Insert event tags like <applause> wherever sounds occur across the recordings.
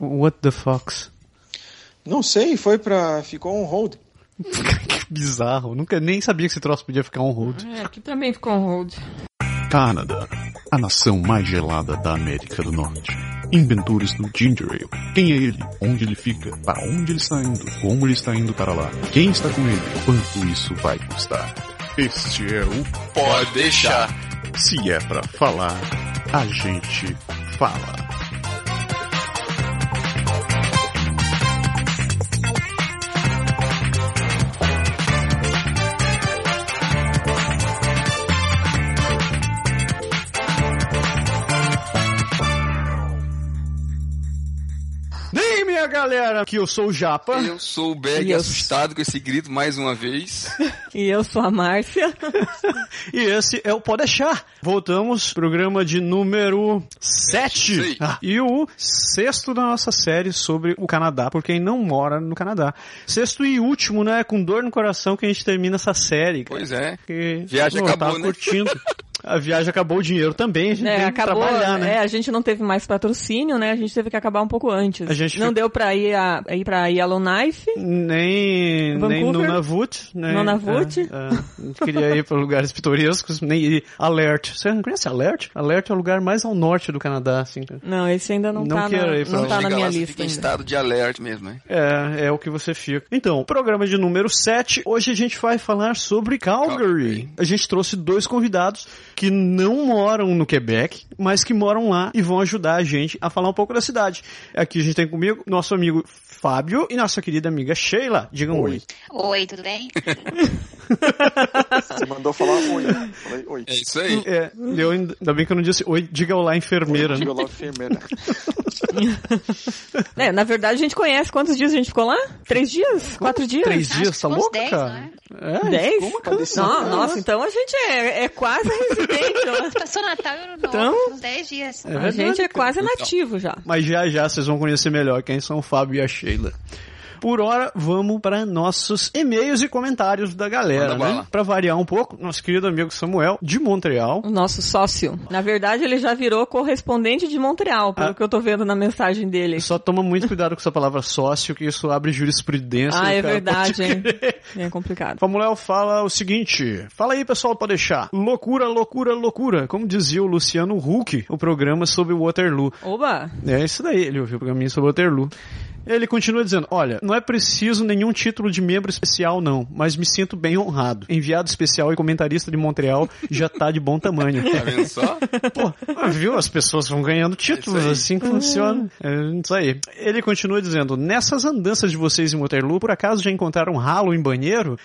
What the fox? Não sei, foi pra. ficou on hold. <laughs> que bizarro. Nunca nem sabia que esse troço podia ficar on hold. É, aqui também ficou on hold. Canadá, a nação mais gelada da América do Norte. Inventores do Ginger Ale. Quem é ele? Onde ele fica? Para onde ele está indo? Como ele está indo para lá? Quem está com ele? Quanto isso vai custar? Este é o Pode deixar. Se é pra falar, a gente fala. Galera, aqui eu sou o Japa. Eu sou o Beg E eu- assustado com esse grito mais uma vez. <laughs> E eu sou a Márcia. <laughs> E esse é o Pode Deixar. Voltamos, programa de número 7. Isso aí. e o sexto da nossa série sobre o Canadá, por quem não mora no Canadá. Sexto e último, né? Com dor no coração que a gente termina essa série. cara. Pois é. Porque, Viagem pô, eu acabou, tava né? curtindo. <laughs> A viagem acabou, o dinheiro também, a gente É, tem que acabou, trabalhar, né? é, a gente não teve mais patrocínio, né? A gente teve que acabar um pouco antes. A gente não fica- deu pra ir, a, ir pra Yellowknife. Nem, nem? Nunavut. Nem, Nunavut? É, é, queria ir para lugares pitorescos, nem ir Alert. Você não conhece Alert? Alert é o lugar mais ao norte do Canadá, assim. cara. Não, esse ainda não, Não tá, quero na, ir pra não tá na minha lá, lista fica em estado de alerta mesmo, né? É, é o que você fica. Então, programa de número 7. Hoje a gente vai falar sobre Calgary. Calgary. A gente trouxe dois convidados que não moram no Quebec, mas que moram lá e vão ajudar a gente a falar um pouco da cidade. Aqui a gente tem comigo nosso amigo Fábio e nossa querida amiga Sheila. Digam oi. Oi, tudo bem? <laughs> Você mandou falar oi. Falei oi. É isso aí. É, eu ainda bem que eu não disse oi, diga olá, enfermeira. né? Diga lá, enfermeira. <laughs> É, na verdade a gente conhece quantos dias a gente ficou lá? Três dias? Quatro dias? Três dias, tá uns louca, dez, cara? É, Dez? uma canção. Não, nossa, então a gente é, é quase residente lá. <laughs> Passou Natal e Então? uns 10 dias. É A gente é cara. quase nativo já. Mas já já vocês vão conhecer melhor quem são o Fábio e a Sheila. Por hora, vamos para nossos e-mails e comentários da galera, Manda né? Para variar um pouco, nosso querido amigo Samuel, de Montreal. O nosso sócio. Na verdade, ele já virou correspondente de Montreal, pelo Ah. que eu tô vendo na mensagem dele. Só toma muito cuidado com essa palavra sócio, que isso abre jurisprudência. Ah, é verdade, hein? É complicado. Samuel fala o seguinte: Fala aí, pessoal, pode deixar. Loucura, loucura, loucura. Como dizia o Luciano Huck, o programa sobre o Waterloo. Oba! É isso daí, ele ouviu o programinha sobre Waterloo. Ele continua dizendo, olha, não é preciso nenhum título de membro especial não, mas me sinto bem honrado. Enviado especial e comentarista de Montreal já tá de bom tamanho. Tá vendo só? Pô, viu? As pessoas vão ganhando títulos, É assim que funciona. É isso aí. Ele continua dizendo, nessas andanças de vocês em Waterloo, por acaso já encontraram ralo em banheiro?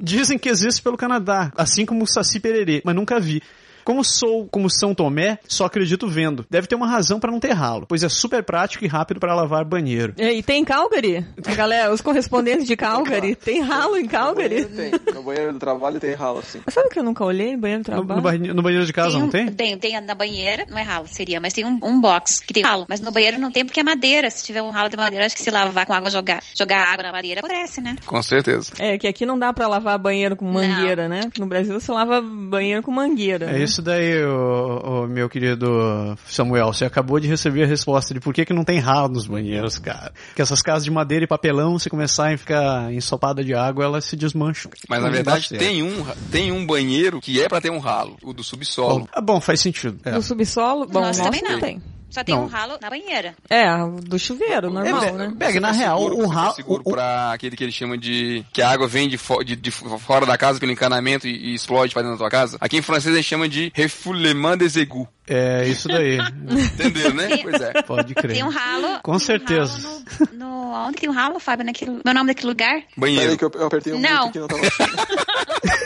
Dizem que existe pelo Canadá, assim como o Saci Pererê, mas nunca vi. Como sou como São Tomé, só acredito vendo. Deve ter uma razão pra não ter ralo, pois é super prático e rápido pra lavar banheiro. E e tem Calgary? A galera, os correspondentes de Calgary, tem ralo em No Calgary? banheiro tem. No banheiro do trabalho tem ralo assim. Mas Sabe que eu nunca olhei banheiro do No, no trabalho? banhe- no banheiro de casa um, não tem? Tem, tem na banheira, não é ralo, seria, mas tem um, um box que tem ralo. Mas no banheiro não tem porque é madeira. Se tiver um ralo de madeira, acho que se lavar com água, jogar, jogar água na madeira, apodrece, né? Com certeza. É, que aqui não dá pra lavar banheiro com mangueira, né? No Brasil você lava banheiro com mangueira. É né? isso daí, ô, ô, meu querido Samuel. Você acabou de receber a resposta de por que, que não tem ralo nos banheiros, cara. Que essas casas de madeira e papelão, se começarem a ficar ensopada de água, elas se desmancham. Mas na Não verdade tem um, tem um banheiro que é pra ter um ralo, o do subsolo. Ah, bom, faz sentido. É. Do subsolo, bom, Nossa, nosso também não. não tem. Só tem Não. um ralo na banheira. É, do chuveiro, normal, É, né? Pega, na Super real, seguro, o super ralo. seguro o- o- pra aquele que ele chama de que a água vem de, fo- de- de fora da casa pelo encanamento e, e explode pra dentro da tua casa. Aqui em francês eles chamam de refoulement des égouts. É isso daí. <laughs> Entenderam, né? Pois é. Pode crer. Tem um ralo. Com tem um certeza. ralo no, no- onde tem um ralo, Fábio? Naquele, meu nome daquele lugar? Peraí Banheiro. que eu, eu apertei um Não. que não tava achando. <laughs>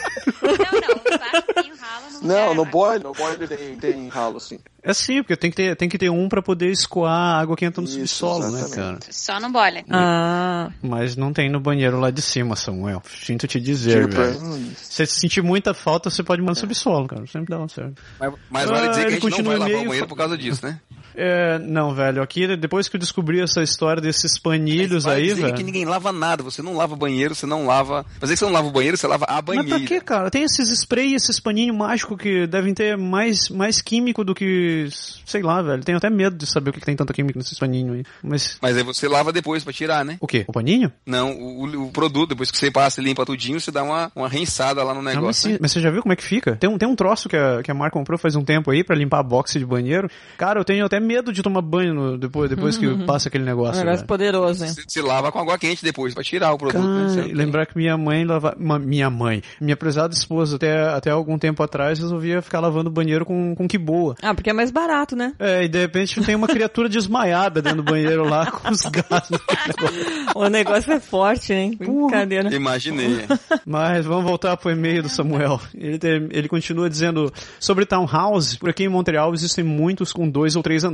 Não, não. Que tem um ralo no lugar. Não, no boiler, no boiler tem, tem ralo assim. É sim, porque tem que ter, tem que ter um pra poder escoar a água que entra no Isso, subsolo, né, exatamente. cara? Só no boiler. Ah, Mas não tem no banheiro lá de cima, Samuel. Sinto te dizer, Tipo, velho. hum, Se você sentir muita falta, você pode mandar no subsolo, cara. Sempre dá um certo. Mas, mas vale Ah, dizer que a gente não vai lavar e-mail, o banheiro por causa disso, né? É, não, velho, aqui depois que eu descobri essa história desses panilhos aí, velho. que ninguém lava nada. Você não lava banheiro, você não lava. Mas é que você não lava o banheiro, você lava a Mas banheira. pra quê, cara? Tem esses spray, esses paninhos mágicos que devem ter mais, mais químico do que. Sei lá, velho. Tenho até medo de saber o que, que tem tanta química nesses paninhos aí. Mas. Mas aí você lava depois pra tirar, né? O quê? O paninho? Não, o, o- produto, depois que você passa e limpa tudinho, você dá uma, uma rinsada lá no Ah, mas, negócio. né? mas você já viu como é que fica? Tem um, tem um troço que a, que a Mar comprou faz um tempo aí pra limpar a boxe de banheiro. Cara, eu tenho até medo de tomar banho no- depois, depois que passa aquele Um negócio. negócio velho. poderoso, hein? Você, você lava com água quente depois pra tirar o produto. né? Cara, tem- lembrar que minha mãe lava... Minha mãe. Minha prezada esposa, até, até algum tempo atrás, resolvia ficar lavando o banheiro com, com que boa. Ah, porque é mais barato, né? É, e de repente tem uma criatura desmaiada dentro do banheiro lá com os gatos. <laughs> O negócio é forte, hein? Brincadeira. Imaginei. Mas vamos voltar pro e-mail do Samuel. Ele, tem- ele continua dizendo sobre townhouse. Por aqui em Montreal existem muitos com dois ou três andares,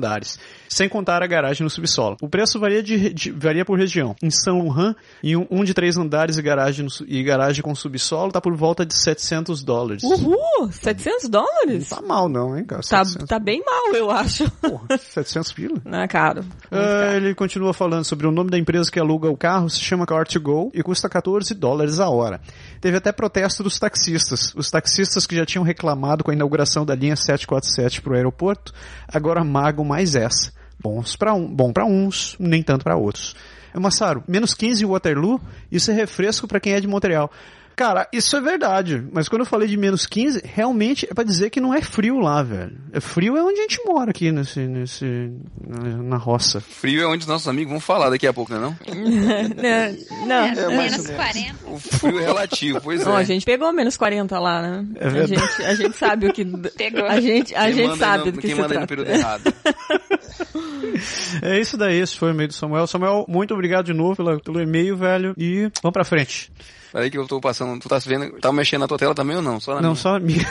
sem contar a garagem no subsolo. O preço varia, de, de- varia por região. Em São Laurent, em um, um de três andares e garagem, no e garagem com subsolo tá por volta de 700 dólares. Uhul! 700 dólares? Tá mal não, hein, cara? Tá, 700, tá bem mal, eu acho. porra, 700 pila? <laughs> Não é caro. Ah, ele continua falando sobre o nome da empresa que aluga o carro, se chama Car2Go e custa 14 dólares a hora. Teve até protesto dos taxistas. Os taxistas que já tinham reclamado com a inauguração da linha 747 para o aeroporto, agora magam mais essa. Bons pra um, bom para uns, nem tanto para outros. Massaro, menos 15 em Waterloo, isso é refresco para quem é de Montreal. Cara, isso é verdade, mas quando eu falei de menos 15, realmente é pra dizer que não é frio lá, velho. É frio é onde a gente mora aqui, nesse, nesse, na, roça. Frio é onde os nossos amigos vão falar daqui a pouco, né? Não? <laughs> Né? Não. É, mais Menos ou menos. 40. O frio é relativo, pois Não, a é. gente pegou menos 40 lá, né? É a, gente, a gente sabe o que. Pegou. A gente, a Quem gente sabe no- do que Quem se manda aí no trata. período errado. É isso daí, esse foi o e-mail do Samuel. Samuel, muito obrigado de novo pela, pelo e-mail, velho. E vamos pra frente. Peraí que eu tô passando. Tu tá vendo? Tá mexendo na tua tela também ou não? Só na Não, minha. só minha.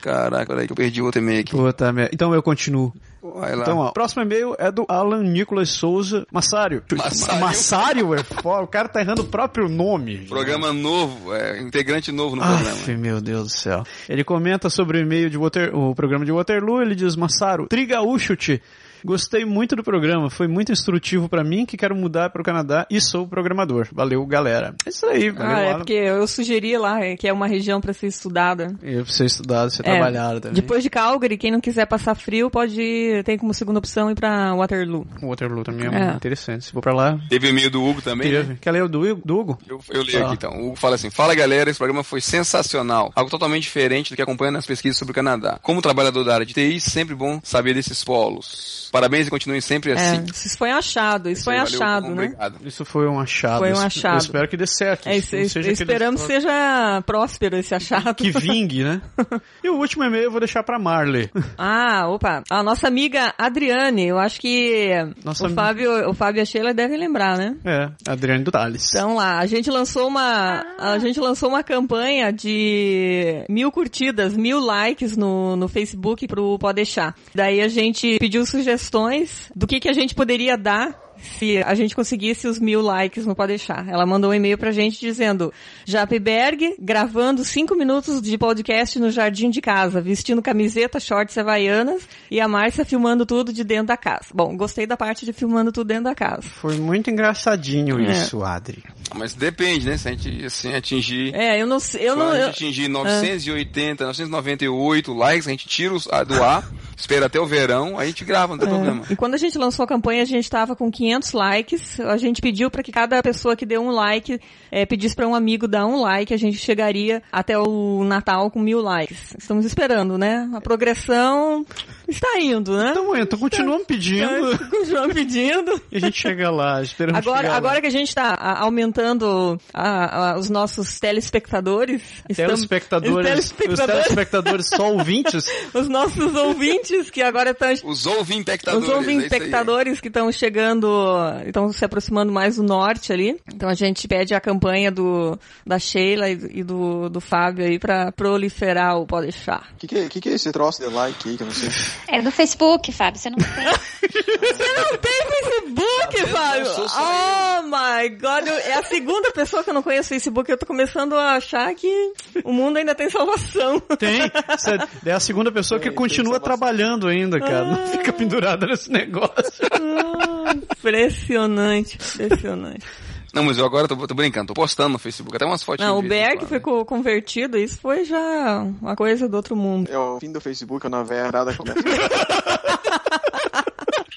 Caraca, peraí que eu perdi outro e-mail aqui. Puta merda. Então eu continuo. Vai lá. Então, ó, próximo e-mail é do Alan Nicolas Souza Massário. Massário. Massário é foda. O cara tá errando o próprio nome. Programa novo, é, integrante novo no programa. Aff, meu Deus do céu. Ele comenta sobre o e-mail de Water, o programa de Waterloo, ele diz, Massaro, Trigaúcho-te. Gostei muito do programa, foi muito instrutivo pra mim que quero mudar pro Canadá e sou programador. Valeu, galera. É isso aí, valeu, Ah, é Alan. porque eu sugeri lá é, que é uma região pra ser estudada. E pra você estudar, você É, trabalhar também. Depois de Calgary, quem não quiser passar frio pode ir, tem como segunda opção ir pra Waterloo. O Waterloo também é, É. muito interessante. Se for pra lá, Teve o e-mail do Hugo também. né? teve. Quer ler o do, do Hugo? Eu, eu leio Ah. aqui então. O Hugo fala assim: Fala galera, esse programa foi sensacional. Algo totalmente diferente do que acompanha nas pesquisas sobre o Canadá. Como trabalhador da área de TI, sempre bom saber desses polos. Parabéns e continuem sempre assim. É, isso foi achado, isso foi Valeu, achado, né? Obrigado. Isso foi um achado. Foi um Eu- Eu achado. espero que dê certo. É, Isso isso, seja aquele esperamos que troço seja próspero esse achado. Que vingue, né? <laughs> e o último e-mail eu vou deixar pra Marley. Ah, opa. A nossa amiga Adriane, eu acho que Nossa o, ami- Fábio, o Fábio e a Sheila devem lembrar, né? É, Adriane do Tales. Então lá, a gente lançou uma, a gente lançou uma campanha de mil curtidas, mil likes no, no Facebook pro Pode Deixar. Daí a gente pediu sugestões do que que a gente poderia dar se a gente conseguisse os mil likes no Pode Deixar. Ela mandou um e-mail pra gente dizendo Japberg gravando cinco minutos de podcast no jardim de casa, vestindo camiseta, shorts havaianas e a Márcia filmando tudo de dentro da casa. Bom, gostei da parte de filmando tudo dentro da casa. Foi muito engraçadinho É. isso, Adri. Mas depende, né? Se a gente assim, atingir. É, eu não sei, eu Quando não... a gente eu- atingir 980, 998 likes, a gente tira os, a, do ar, <laughs> espera até o verão, aí a gente grava, não tem problema. E quando a gente lançou a campanha, a gente estava com 500 likes. A gente pediu para que cada pessoa que deu um like eh, pedisse para um amigo dar um like. A gente chegaria até o Natal com mil likes. Estamos esperando, né? A progressão está indo, né? Então, então continuamos pedindo Continuamos <laughs> pedindo. e a gente chega lá, esperamos Agora, chegar agora lá. que a gente está aumentando a- a- os nossos telespectadores, estamos- Telespectadores, os os telespectadores, telespectadores só ouvintes, <laughs> os nossos ouvintes que agora estão Os ouvimpectadores. Os é aí. espectadores que estão chegando, estão se aproximando mais do norte ali. Então a gente pede a campanha do da Sheila e, e do, do Fábio aí pra proliferar o Pode Deixar. O que, que, é- que, que é esse troço de like aí que eu não sei? É do Facebook, Fábio, você não <laughs> tem. Você não tem Facebook, Fábio? sou só Oh my god, eu- é a segunda pessoa que eu não conheço o Facebook. Eu tô começando a achar que o mundo ainda tem salvação. Tem. É a segunda pessoa que Tem, continua tem trabalhando ainda, cara. Não Ah. fica pendurada nesse negócio. Ah, impressionante, impressionante. <laughs> Não, mas eu agora tô, tô brincando, tô postando no Facebook, até umas fotinhas. Não, o Berg quando. foi co- convertido, isso foi já uma coisa do outro mundo. É o fim do Facebook, na verdade, começa. <laughs>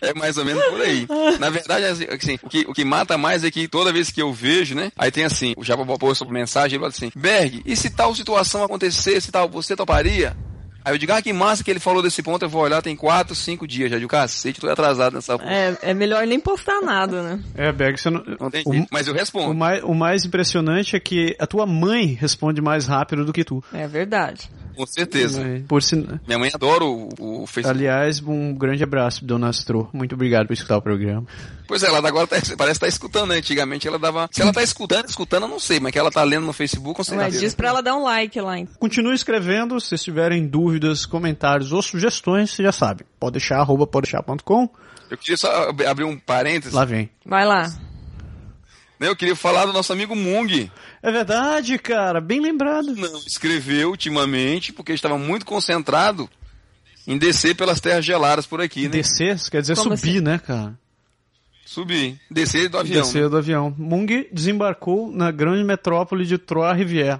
É mais ou menos por aí. Na verdade, assim, assim, o, que, o que mata mais é que toda vez que eu vejo, né? Aí tem assim, o Japa sobre mensagem, ele fala assim, Berg, e se tal situação acontecesse, tal, você toparia? Aí eu digo, ah, que massa que ele falou desse ponto, eu vou olhar, tem quatro, cinco dias já. de cacete, tô atrasado nessa porra. É, é melhor nem postar nada, né? É, Berg, você não... Não tem o- mas eu O respondo. mais, o mais impressionante é que a tua mãe responde mais rápido do que tu. É verdade. Com certeza. Por sin... Minha mãe adora o, o Facebook. Aliás, um grande abraço, Dona Astro. Muito obrigado por escutar o programa. Pois é, ela agora tá, parece estar escutando, né? Antigamente ela dava. Se ela tá escutando, escutando, eu não sei, mas que ela tá lendo no Facebook, com certeza. Mas diz pra ela dar um like lá. então. Continue escrevendo, se tiverem dúvidas, comentários ou sugestões, você já sabe. Pode deixar, arroba podeixar.com. Eu queria só ab- abrir um parênteses. Lá vem. Vai lá. Eu queria falar do nosso amigo Mung. É verdade, cara. Bem lembrado. Não escreveu ultimamente porque estava muito concentrado em descer pelas terras geladas por aqui, né? Descer, isso quer dizer Como subir, assim? né, cara? Subir. Descer do avião. Descer né? do avião. Mung desembarcou na grande metrópole de Trois-Rivières.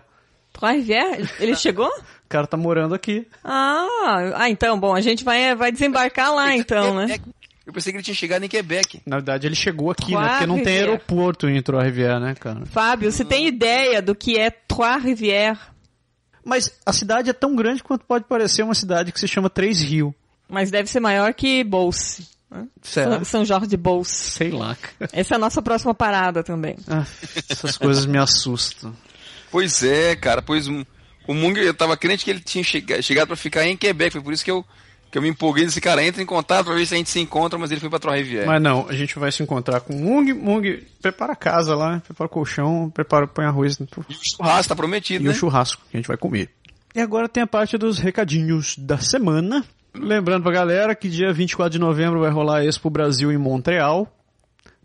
Trois-Rivières? Ele <laughs> chegou? O cara tá morando aqui. Ah, ah, então, bom, a gente vai, vai desembarcar lá então, né? Eu pensei que ele tinha chegado em Quebec. Na verdade, ele chegou aqui, né? Porque não tem aeroporto em Trois-Rivières, né, cara? Fábio, você tem ideia do que é Trois-Rivières? Mas a cidade é tão grande quanto pode parecer uma cidade que se chama Três Rio. Mas deve ser maior que Bolse. né? Será? São- Jorge de Bolse. Sei lá. Essa é a nossa próxima parada também. Ah, essas coisas me assustam. Pois é, cara. Pois o Mung, eu tava crente que ele tinha chega- chegado pra ficar em Quebec. Foi por isso que eu, que eu me empolguei desse cara. Entra em contato pra ver se a gente se encontra, mas ele foi pra Trois-Rivières. Mas não, a gente vai se encontrar com o Mung. Mung, prepara a casa lá, prepara o colchão, prepara, põe arroz no E o churrasco tá prometido, e né? o churrasco que a gente vai comer. E agora tem a parte dos recadinhos da semana. Lembrando pra galera que dia 24 de novembro vai rolar a Expo Brasil em Montreal.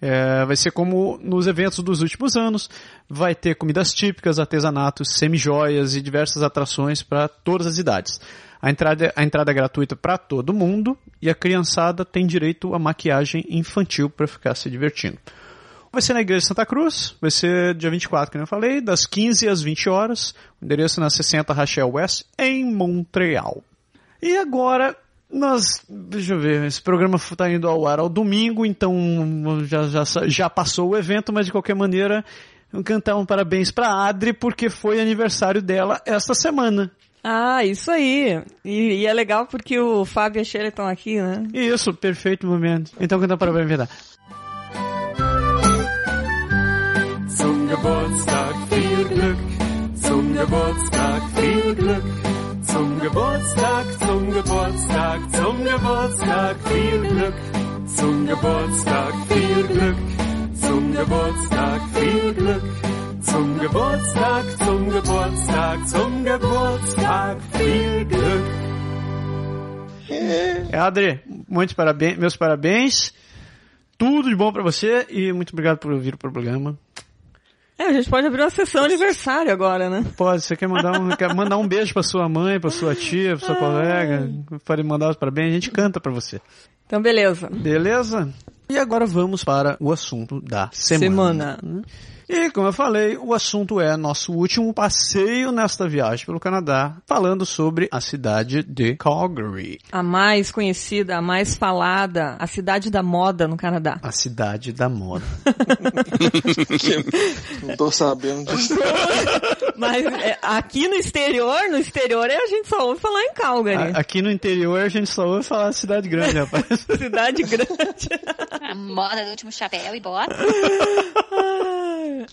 É, vai ser como nos eventos dos últimos anos. Vai ter comidas típicas, artesanatos, semijoias e diversas atrações para todas as idades. A entrada, a entrada é gratuita para todo mundo e a criançada tem direito a maquiagem infantil para ficar se divertindo. Vai ser na Igreja de Santa Cruz, vai ser dia 24, como eu falei, das 15 às 20 horas. O endereço na 60 Rachel West, em Montreal. E agora, nós. Deixa eu ver, esse programa está indo ao ar ao domingo, então já, já, já passou o evento, mas de qualquer maneira, cantar um parabéns para Adri, porque foi aniversário dela esta semana. Ah, isso aí. E, e é legal porque o Fábio e a Sheila estão aqui, né? Isso, perfeito momento. Então cantar parabéns, verdade. Zum Geburtstag viel Glück, zum Geburtstag viel Glück, zum Geburtstag, zum Geburtstag, zum Geburtstag viel Glück, zum Geburtstag viel Glück, zum Geburtstag viel Glück, zum Geburtstag, zum Geburtstag, zum Geburtstag viel Glück. É, Adri, muitos parabéns, meus parabéns. Tudo de bom pra você e muito obrigado por ouvir o programa. É, a gente pode abrir uma sessão aniversário agora, né? Pode, você quer mandar um, quer mandar um beijo pra sua mãe, pra sua tia, pra sua colega, pode mandar os parabéns, a gente canta pra você. Então, beleza. Beleza? E agora vamos para o assunto da semana. Semana. E como eu falei, o assunto é nosso último passeio nesta viagem pelo Canadá, falando sobre a cidade de Calgary. A mais conhecida, a mais falada, a cidade da moda no Canadá. A cidade da moda. <laughs> Não tô sabendo disso. <laughs> Mas é, aqui no exterior, no exterior a gente só ouve falar em Calgary. A- Aqui no interior a gente só ouve falar cidade grande, rapaz. <laughs> Cidade grande. A moda do último chapéu e bota.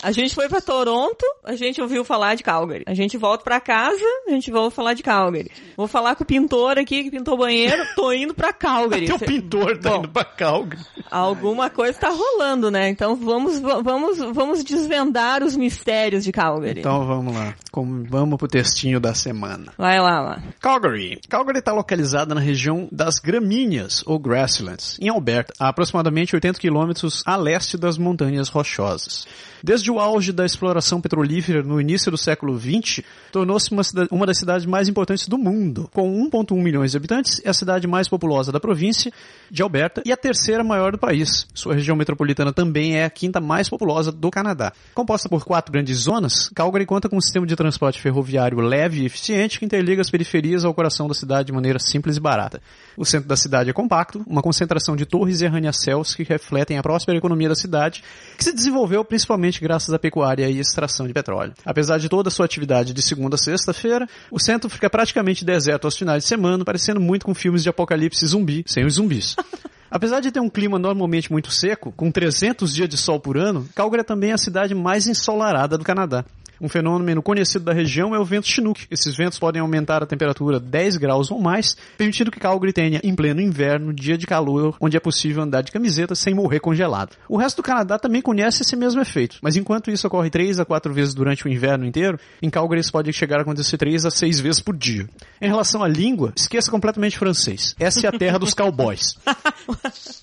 A gente foi pra Toronto, a gente ouviu falar de Calgary. A gente volta pra casa, a gente volta falar de Calgary. Vou falar com o pintor aqui que pintou o banheiro, tô indo pra Calgary. Teu pintor tá Bom. indo pra Calgary. Alguma coisa tá rolando, né? Então vamos, va- vamos, vamos desvendar os mistérios de Calgary. Então vamos lá. Como- vamos pro textinho da semana. Vai lá, lá. Calgary. Calgary está localizada na região das Gramíneas, ou Grasslands, em Alberta, a aproximadamente 80 quilômetros a leste das Montanhas Rochosas. Desde o auge da exploração petrolífera no início do século XX, tornou-se uma, uma das cidades mais importantes do mundo. Com 1,1 milhões de habitantes, é a cidade mais populosa da província de Alberta e a terceira maior do país. Sua região metropolitana também é a quinta mais populosa do Canadá. Composta por quatro grandes zonas, Calgary conta com um sistema de transporte ferroviário leve e eficiente que interliga as periferias ao coração da cidade de maneira simples e barata. O centro da cidade é compacto, uma concentração de torres e arranha-céus que refletem a próspera economia da cidade, que se desenvolveu principalmente graças à pecuária e extração de petróleo. Apesar de toda a sua atividade de segunda a sexta-feira, o centro fica praticamente deserto aos finais de semana, parecendo muito com filmes de apocalipse zumbi, sem os zumbis. <laughs> Apesar de ter um clima normalmente muito seco, com 300 dias de sol por ano, Calgary é também a cidade mais ensolarada do Canadá. Um fenômeno conhecido da região é o vento Chinook. Esses ventos podem aumentar a temperatura 10 graus ou mais, permitindo que Calgary tenha, em pleno inverno, dia de calor, onde é possível andar de camiseta sem morrer congelado. O resto do Canadá também conhece esse mesmo efeito, mas enquanto isso ocorre 3 a 4 vezes durante o inverno inteiro, em Calgary isso pode chegar a acontecer 3 a 6 vezes por dia. Em relação à língua, esqueça completamente francês. Essa é a terra dos <laughs> cowboys.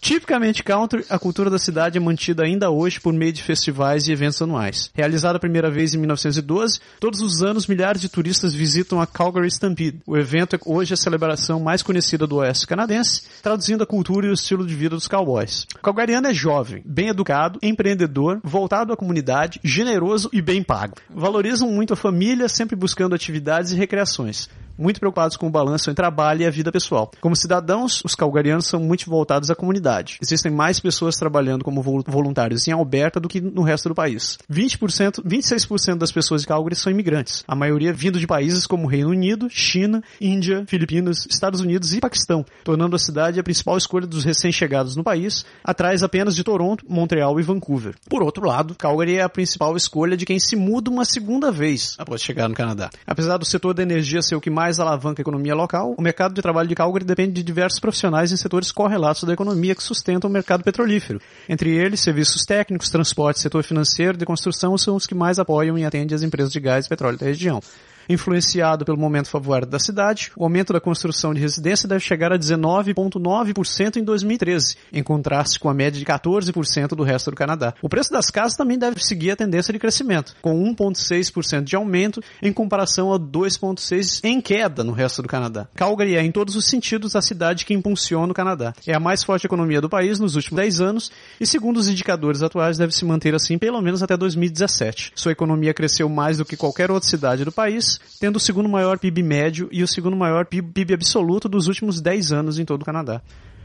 Tipicamente country, a cultura da cidade é mantida ainda hoje por meio de festivais e eventos anuais. Realizada a primeira vez em 1912, todos os anos milhares de turistas visitam a Calgary Stampede. O evento é hoje a celebração mais conhecida do oeste canadense, traduzindo a cultura e o estilo de vida dos cowboys. O calgariano é jovem, bem educado, empreendedor, voltado à comunidade, generoso e bem pago. Valorizam muito a família, sempre buscando atividades e recreações muito preocupados com o balanço entre trabalho e a vida pessoal. Como cidadãos, os calgarianos são muito voltados à comunidade. Existem mais pessoas trabalhando como vol- voluntários em Alberta do que no resto do país. 20%, 26% das pessoas de Calgary são imigrantes, a maioria vindo de países como Reino Unido, China, Índia, Filipinas, Estados Unidos e Paquistão, tornando a cidade a principal escolha dos recém-chegados no país, atrás apenas de Toronto, Montreal e Vancouver. Por outro lado, Calgary é a principal escolha de quem se muda uma segunda vez após chegar no Canadá. Apesar do setor da energia ser o que mais alavanca a economia local, o mercado de trabalho de Calgary depende de diversos profissionais em setores correlatos da economia que sustentam o mercado petrolífero. Entre eles, serviços técnicos, transporte, setor financeiro e de construção são os que mais apoiam e atendem as empresas de gás e petróleo da região. Influenciado pelo momento favorável da cidade, o aumento da construção de residência deve chegar a 19,9% em 2013, em contraste com a média de 14% do resto do Canadá. O preço das casas também deve seguir a tendência de crescimento, com 1,6% de aumento em comparação a 2,6% em queda no resto do Canadá. Calgary é, em todos os sentidos, a cidade que impulsiona o Canadá. É a mais forte economia do país nos últimos 10 anos e, segundo os indicadores atuais, deve se manter assim pelo menos até 2017. Sua economia cresceu mais do que qualquer outra cidade do país, tendo o segundo maior PIB médio e o segundo maior PIB, absoluto dos últimos 10 anos em todo o Canadá.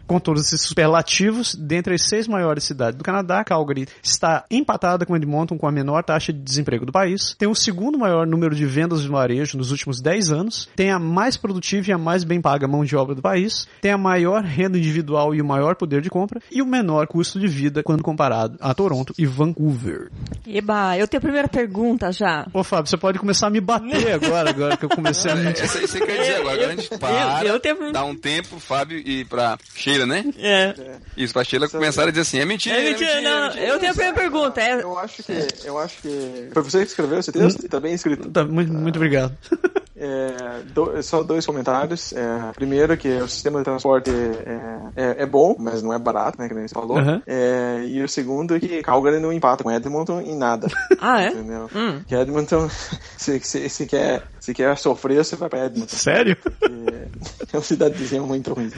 Com todos esses superlativos, dentre as seis maiores cidades do Canadá, Calgary está empatada com Edmonton com a menor taxa de desemprego do país, tem o segundo maior número de vendas de varejo nos últimos 10 anos, tem a mais produtiva e a mais bem paga mão de obra do país, tem a maior renda individual e o maior poder de compra e o menor custo de vida quando comparado a Toronto e Vancouver. Eba, eu tenho a primeira pergunta já. Ô Fábio, você pode começar a me bater <laughs> agora, agora que eu comecei a me... Essa aí você quer dizer agora, agora a gente para, eu tenho- dá um tempo Fábio e pra Sheila, né? É. Isso, pra Sheila começaram a dizer assim, é mentira, É mentira, não, mentira. eu tenho a primeira pergunta. É, Eu acho que. Eu acho que. Foi você que escreveu esse texto? Tá bem escrito. Tá, muito, muito obrigado. <laughs> É, do- só dois comentários. É, primeiro, que o sistema de transporte é, é, é bom, mas não é barato, né? Que nem você falou. É, e o segundo é que Calgary não empata com Edmonton em nada. <laughs> Ah, é? Entendeu? Hum. Que Edmonton, <laughs> se, se, se, quer, se quer sofrer, você vai pra Edmonton. Sério? É uma cidadezinha muito ruim.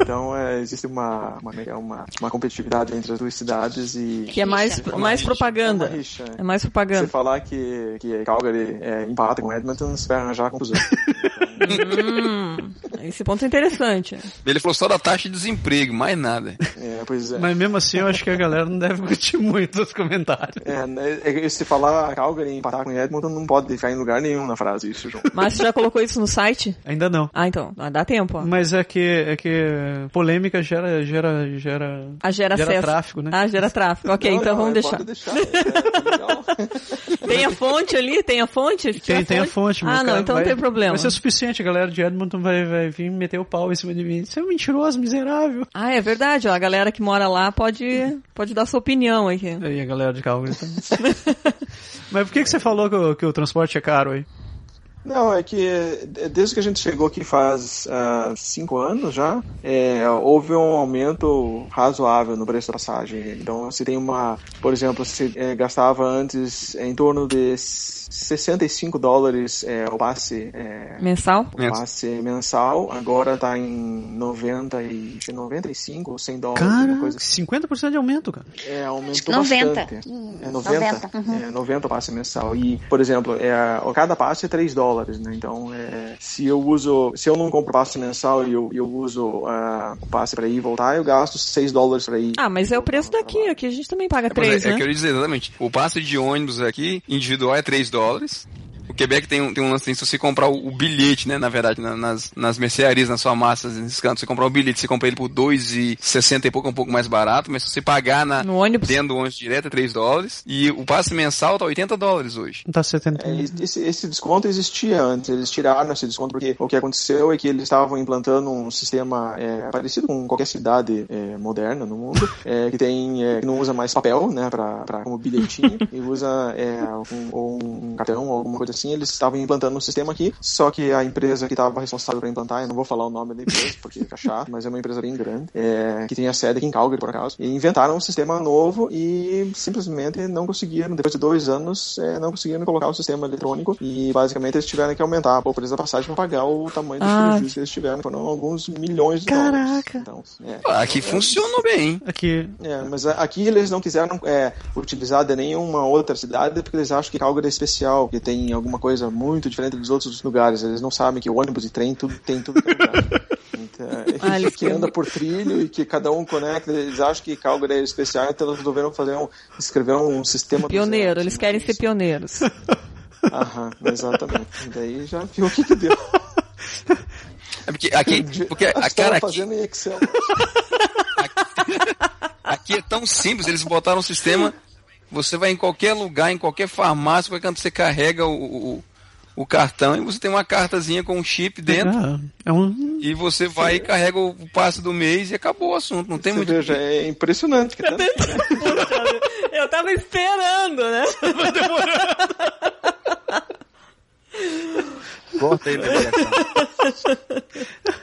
Então, existe uma, uma, uma, uma competitividade entre as duas cidades e. que é mais, Rixa. mais propaganda. É rixa, É mais Você propaganda. falar que, que Calgary empata com Edmonton, você vai arranjar confusão. Hum, esse ponto é interessante. Ele falou só da taxa de desemprego, mais nada. É, pois é. Mas mesmo assim, eu acho que a galera não deve curtir muito os comentários. É, né, é que se falar Calgary e empatar com Edmonton, não pode ficar em lugar nenhum na frase isso, João. Mas você já colocou isso no site? Ainda não. Ah, então. ah, Dá tempo, ó. Mas é que, é que polêmica gera, gera, gera, Ah, gera, gera tráfico, né? Ah, gera tráfego. Ok, Não, então não, vamos deixar. Pode deixar. É, legal. Tem a fonte ali? Tem a fonte? Se Tem, tiver tem a fonte, mas Ah, não, cara então vai- não tem problema. Vai ser suficiente, a galera de Edmonton vai, vai vir meter o pau em cima de mim. Você é um mentiroso, miserável. Ah, é verdade, ó. A galera que mora lá pode, pode dar sua opinião aqui. Aí a galera de Calgary também. <laughs> Mas por que, que você falou que o, que o transporte é caro aí? Não, é que desde que a gente chegou aqui faz ah, cinco anos já, é, houve um aumento razoável no preço da passagem. Então, se tem uma, por exemplo, se é, gastava antes em torno de 65 dólares é, o passe é, Mensal? o passe mensal, agora tá em 90 e 95 ou 100 dólares, Cara, coisa assim. 50% de aumento, cara. É, aumentou 90. bastante. É 90? 90, uhum. É 90 o passe mensal. E, por exemplo, é, cada passe é 3 dólares, né? Então, é, se eu uso, se eu não compro passe mensal e eu, eu uso ah, o passe para ir e voltar, eu gasto 6 dólares para ir. Ah, mas é o preço daqui. Aqui a gente também paga Pois três, é, é né? que eu ia dizer exatamente. O passe de ônibus aqui, individual, é 3 dólares. O Quebec tem um, tem um lance, se você comprar o, o bilhete, né, na verdade, na- nas, nas mercearias, nas farmácias, nesses cantos, você comprar o bilhete, você compra ele por 2,60 e pouco, é um pouco mais barato, mas se você pagar na, No ônibus. dentro do ônibus direto é 3 dólares. E o passe mensal tá 80 dólares hoje. Tá 70. É, esse, esse desconto existia antes, eles tiraram esse desconto porque o que aconteceu é que eles estavam implantando um sistema é, parecido com qualquer cidade é, moderna no mundo, <laughs> é, que tem é, que não usa mais papel, né, pra, pra, como bilhetinho, <laughs> e usa é, um, ou um cartão ou alguma coisa assim. Eles estavam implantando um sistema aqui, só que a empresa que estava responsável para implantar, eu não vou falar o nome da empresa <laughs> porque fica chato, mas é uma empresa bem grande, é, que tem a sede aqui em Calgary por acaso, e inventaram um sistema novo e simplesmente não conseguiram, depois de dois anos, é, não conseguiram colocar o sistema eletrônico e basicamente eles tiveram que aumentar o preço da passagem para pagar o tamanho dos Ah. prejuízos que eles tiveram, foram alguns milhões de Caraca. dólares. Então, é, Ah, Aqui funcionou bem. Aqui, é, mas a- aqui eles não quiseram é, utilizar de nenhuma outra cidade porque eles acham que Calgary é especial, que tem alguma coisa muito diferente dos outros lugares. Eles não sabem que ônibus e trem tudo tem tudo que é lugar. <laughs> Então, Ah, eles que anda por trilho e que cada um conecta. Eles acham que Calgary é especial, então eles resolveram fazer um, escrever um sistema Pioneiro, zero, eles querem ser pioneiros. Aham, exatamente. E daí já viu o que, que deu. É porque aqui, porque a cara aqui, fazendo em Excel. <laughs> aqui é tão simples, eles botaram um sistema, você vai em qualquer lugar, em qualquer farmácia, qualquer canto você carrega o, o, o cartão e você tem uma cartazinha com um chip dentro. ah, é um. E você vai e carrega o passe do mês e acabou o assunto. Não tem Você muito. veja, é impressionante. Que tá... <laughs> Eu tava esperando, né? Corta aí. <laughs>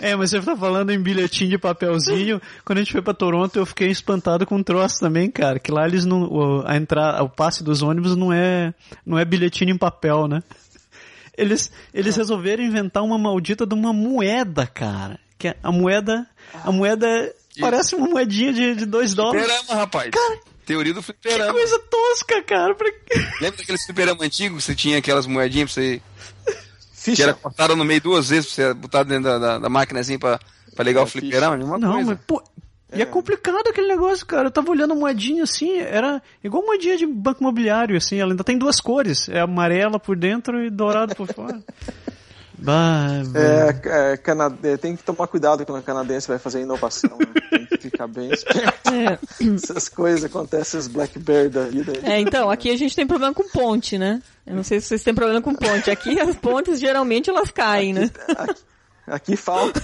É, mas você tá falando em bilhetinho de papelzinho. Quando a gente foi pra Toronto, eu fiquei espantado com um troço também, cara. Que lá eles não. O, a entrada, o passe dos ônibus não é, não é bilhetinho em papel, né? Eles, eles resolveram inventar uma maldita de uma moeda, cara. Que é- a moeda. A moeda parece uma moedinha de, de dois dólares. Fliperama, rapaz. Teoria do Que fliperama. coisa tosca, cara. Lembra daqueles fliperama antigos que você tinha aquelas moedinhas pra você. Que Ficha. era cortada no meio duas vezes pra você botar dentro da, da, da máquina assim pra, pra ligar o ficha. fliperama? Nenhuma Não, coisa. mas, pô. E é complicado aquele negócio, cara. Eu tava olhando a moedinha assim, era igual moedinha de banco imobiliário, assim. Ela ainda tem duas cores. É amarela por dentro e dourado por fora. <laughs> Bah. É, é, cana- é, tem que tomar cuidado quando o canadense vai fazer inovação. né? Tem que ficar bem esperto. É. Essas coisas acontecem, os Blackberry da vida. É, então, aqui a gente tem problema com ponte, né? Eu não sei se vocês têm problema com ponte. Aqui as pontes geralmente elas caem, né? Aqui, aqui falta.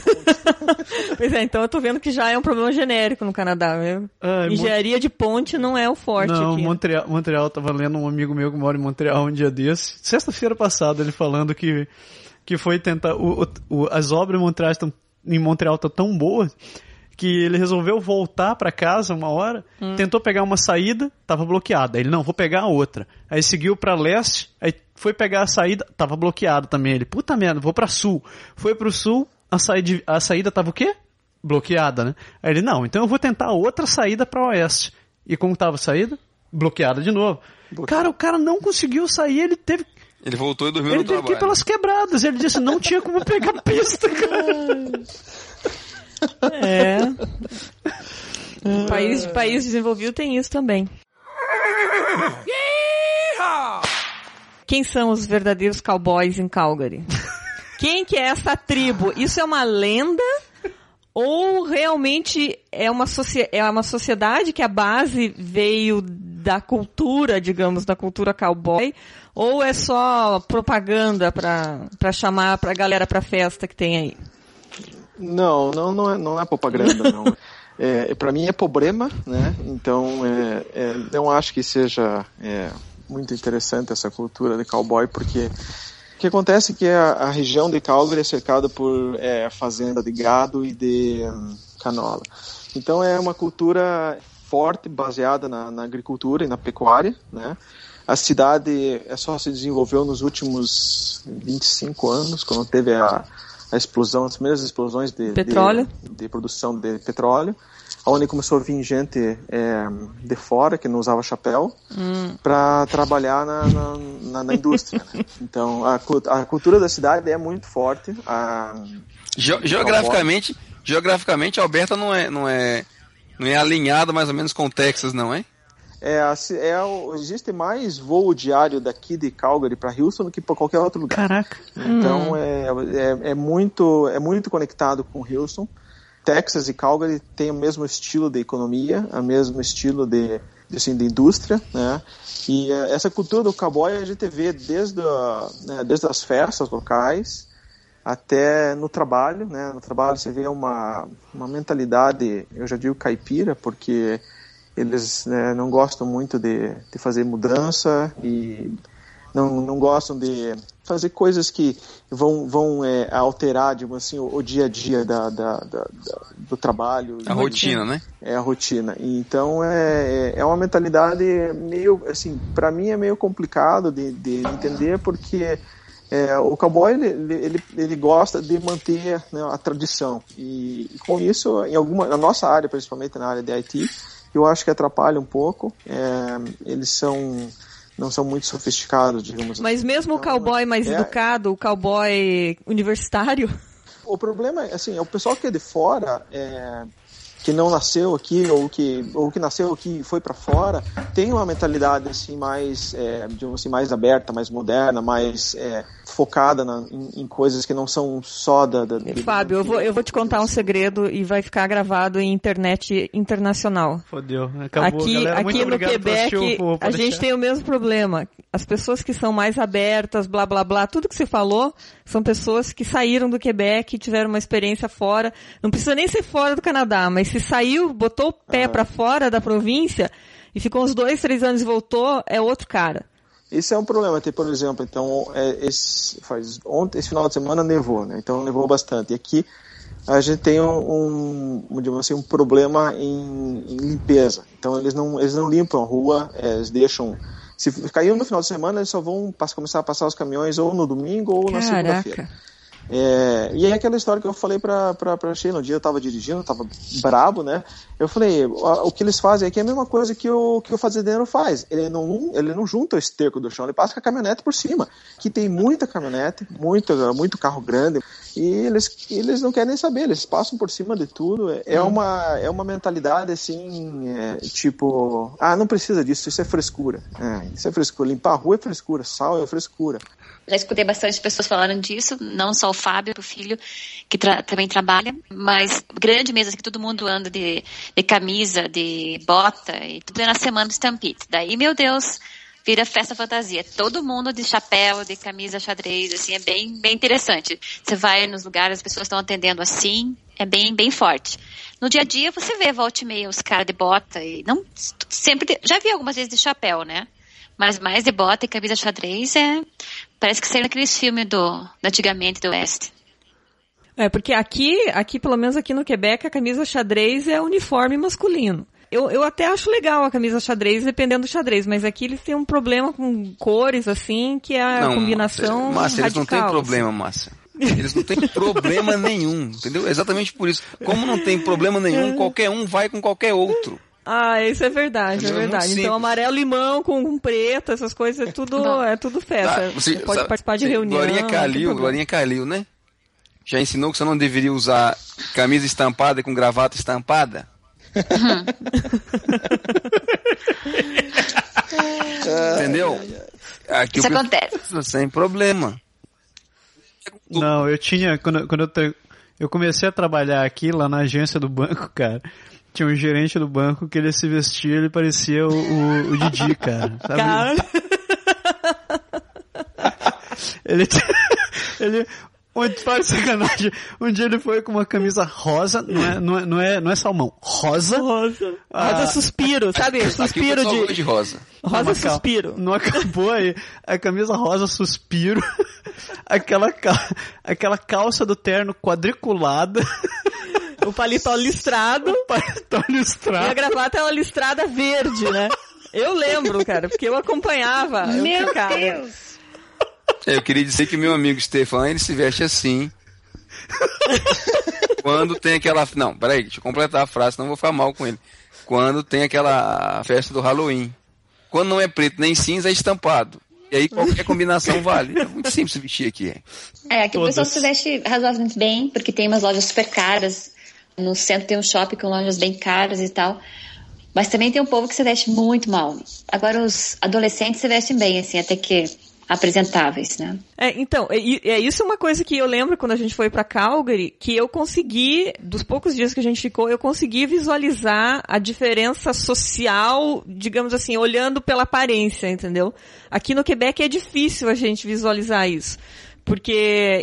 Pois é, então eu tô vendo que já é um problema genérico no Canadá. Eu- Ai, Engenharia de ponte não é o forte Não, aqui. Montreal, Montreal, tava lendo um amigo meu que mora em Montreal um dia desse, sexta-feira passada, ele falando que, que foi tentar, o, o- as obras em Montreal estão em Montreal estão tão boas que ele resolveu voltar pra casa uma hora, tentou pegar uma saída, tava bloqueada. Ele, não, vou pegar a outra. Aí seguiu pra leste, aí foi pegar a saída, tava bloqueada também. Ele, puta merda, vou pra sul. Foi pro sul, a saída, a saída tava o quê? Bloqueada, né? Aí ele, não, então eu vou tentar outra saída pra oeste. E como tava a saída? Bloqueada de novo. Cara, o cara não conseguiu sair, ele teve, Ele voltou e dormiu ele no teve que ir trabalho. pelas quebradas. Ele disse, não tinha como pegar <laughs> pista, cara. É. país, país desenvolvido tem isso também. Quem são os verdadeiros cowboys em Calgary? Quem que é essa tribo? Isso é uma lenda ou realmente é uma, é uma sociedade que a base veio da cultura, digamos, da cultura cowboy? Ou é só propaganda pra chamar pra galera pra festa que tem aí? Não, não, não é, não é propaganda, não. <laughs> é, para mim é problema, né? Então é, é, não acho que seja é, muito interessante essa cultura de cowboy, porque o que acontece é que a, a região de Calgary é cercada por é, fazenda de gado e de hum, canola. Então é uma cultura forte, baseada na, na agricultura e na pecuária, né? A cidade é só se desenvolveu nos últimos 25 anos, quando teve a, a explosão, as primeiras explosões de, Petróleo. de, de produção de petróleo, onde começou a vir gente é, de fora que não usava chapéu para trabalhar na, na, na- na indústria. né? <laughs> Então a, a cultura da cidade é muito forte. A, Ge- geograficamente, geograficamente, Alberta não é, não é, não é alinhada mais ou menos com o Texas, não é? É, a ci- é existe mais voo diário daqui de Calgary para Houston do que para qualquer outro lugar. Caraca. Então é, é, é muito é muito conectado com Houston. Texas e Calgary têm o mesmo estilo de economia, o mesmo estilo de, de, assim, de indústria, né? E eh, essa cultura do cowboy a gente vê desde, a, né, desde as festas locais até no trabalho, né? No trabalho você vê uma, uma mentalidade, eu já digo caipira, porque eles né, não gostam muito de, de fazer mudança e não, não gostam de fazer coisas que vão, vão é, alterar, digamos assim, o, o dia a dia da, da- da- da- do trabalho. A rotina, né? É a rotina. Então é, é uma mentalidade meio, assim, para mim é meio complicado de, de entender porque é, o cowboy ele, ele, ele- ele gosta de manter né, a tradição e, e com isso, em alguma, na nossa área, principalmente na área de IT, eu acho que atrapalha um pouco. É, eles são não são muito sofisticados, digamos Mas assim. mesmo o Então, cowboy mais é- educado, o cowboy universitário, o problema é, assim, é o pessoal que é de fora, é, que não nasceu aqui ou que ou que nasceu aqui e foi para fora, tem uma mentalidade assim mais, é, digamos assim, mais aberta, mais moderna, mais é, focada na- em, em coisas que não são só da. da Fábio, eu vou, eu vou te contar um segredo e vai ficar gravado em internet internacional. Fodeu. Acabou, aqui galera. Muito aqui no Quebec, o- a gente tem o mesmo problema. As pessoas que são mais abertas, blá blá blá, tudo que você falou, são pessoas que saíram do Quebec tiveram uma experiência fora. Não precisa nem ser fora do Canadá, mas se saiu, botou o pé pra fora da província e ficou uns dois, três anos e voltou, é outro cara. Esse é um problema, tem, por exemplo, então, é, esse, faz, ontem, esse final de semana nevou, né? Então nevou bastante. E aqui a gente tem um, um, digamos assim, um problema em, em limpeza. Então eles não, eles não limpam a rua, é, eles deixam. Se caiu no final de semana, eles só vão começar a passar os caminhões ou no domingo ou na segunda-feira. É, e é aquela história que eu falei pra, pra, pra Sheila, um dia eu tava dirigindo, eu tava brabo, né? Eu falei, o, o que eles fazem aqui é a mesma coisa que o, que o fazendeiro faz. Ele não, ele não junta o esterco do chão, ele passa com a caminhonete por cima. Que tem muita caminhonete, muito, muito carro grande, e eles, eles não querem nem saber, eles passam por cima de tudo. É, é uma, é uma mentalidade assim, é, tipo, ah, não precisa disso, isso é frescura. É, isso é frescura. Limpar a rua é frescura, sal é frescura. Já escutei bastante pessoas falando disso, não só o Fábio, o filho, que tra- também trabalha, mas grande mesmo, assim, que todo mundo anda de, de camisa, de bota, e tudo é na semana do Stampede. Daí, meu Deus, vira festa fantasia. Todo mundo de chapéu, de camisa xadrez, assim, é bem, bem interessante. Você vai nos lugares, as pessoas estão atendendo assim, é bem, bem forte. No dia a dia, você vê volta e meia os caras de bota, e não sempre, já vi algumas vezes de chapéu, né? Mas mais de bota e camisa xadrez é. Parece que saiu naqueles filmes do, do antigamente do Oeste. É, porque aqui, aqui, pelo menos aqui no Quebec, a camisa xadrez é uniforme masculino. Eu, eu até acho legal a camisa xadrez, dependendo do xadrez, mas aqui eles têm um problema com cores, assim, que é a combinação Márcia, eles não têm radical, problema, Márcia. Eles não têm problema nenhum, entendeu? Exatamente por isso. Como não tem problema nenhum, <laughs> qualquer um vai com qualquer outro. Ah, isso é verdade, é É verdade. Então amarelo limão com, com preto, essas coisas, é tudo, é tudo festa. Tá, você, pode sabe- participar de você- reunião. Glorinha Calil. Glorinha Calil, né? Já ensinou que você não deveria usar camisa estampada com gravata estampada? <laughs> Entendeu? Aqui Isso acontece. Sem problema. Não, eu tinha. Quando, quando eu, te- eu comecei a trabalhar aqui, lá na agência do banco, <laughs> cara, tinha um gerente do banco que ele se vestia, ele parecia o, o, o Didi, cara. <laughs> Sabe? Cara, <laughs> Ele, <laughs> ele Onde faz sacanagem. Um dia ele foi com uma camisa rosa, não é, não é, não é, não é salmão, rosa. Rosa. Ah. Rosa suspiro, sabe? Aqui Suspiro gosta de. de rosa. Rosa Não, suspiro. Não acabou aí. A camisa rosa suspiro. Aquela, aquela calça do terno quadriculada. O paletó listrado. Paletó E a listrado. gravata é uma listrada verde, né? Eu lembro, cara, porque eu acompanhava. Eu Meu ficava. Deus! É, Eu queria dizer que meu amigo Stefan, ele se veste assim. Quando tem aquela. Não, peraí, deixa eu completar a frase, senão eu vou ficar mal com ele. Quando tem aquela festa do Halloween. Quando não é preto nem cinza, é estampado. E aí qualquer combinação vale. É muito simples se vestir aqui. É. Aqui o Todas. pessoal se veste razoavelmente bem, porque tem umas lojas super caras. No centro tem um shopping com lojas bem caras e tal. Mas também tem um povo que se veste muito mal. Agora os adolescentes se vestem bem, assim, até que apresentáveis, né? É, então, é, é isso é uma coisa que eu lembro quando a gente foi pra Calgary, que eu consegui, dos poucos dias que a gente ficou, eu consegui visualizar a diferença social, digamos assim, olhando pela aparência, entendeu? Aqui no Quebec é difícil a gente visualizar isso. Porque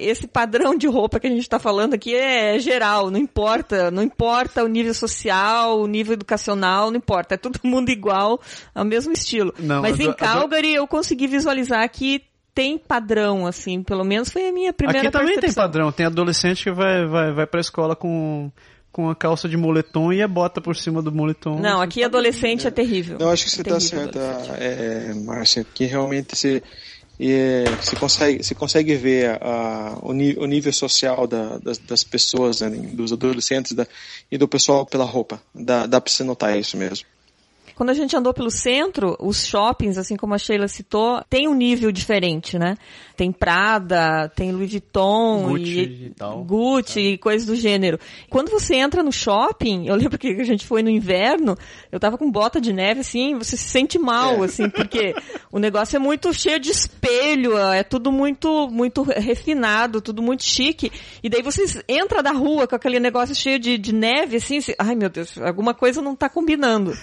esse padrão de roupa que a gente está falando aqui é geral, não importa, não importa o nível social, o nível educacional, não importa, é todo <laughs> mundo igual, é o mesmo estilo. Não, Mas em Calgary eu consegui visualizar que tem padrão, assim, pelo menos foi a minha primeira Aqui também tem percepção. padrão. Tem adolescente que vai, vai, vai pra escola com, com a calça de moletom e a bota por cima do moletom. Não, aqui adolescente é terrível. Eu acho que você É está terrível, certa, adolescente. é, Márcia, que realmente você, é, você, consegue, você consegue ver o, o nível social da- das, das pessoas, né, dos adolescentes da- e do pessoal pela roupa. Dá, dá para você notar isso mesmo. Quando a gente andou pelo centro, os shoppings, assim como a Sheila citou, tem um nível diferente, né? Tem Prada, tem Louis Vuitton, Gucci e, e tal. Gucci e coisas do gênero. Quando você entra no shopping, eu lembro que a gente foi no inverno, eu tava com bota de neve, assim, você se sente mal, assim, porque o negócio é muito cheio de espelho, é tudo muito, muito refinado, tudo muito chique. E daí você entra da rua com aquele negócio cheio de, de neve, assim, você- ai meu Deus, alguma coisa não tá combinando.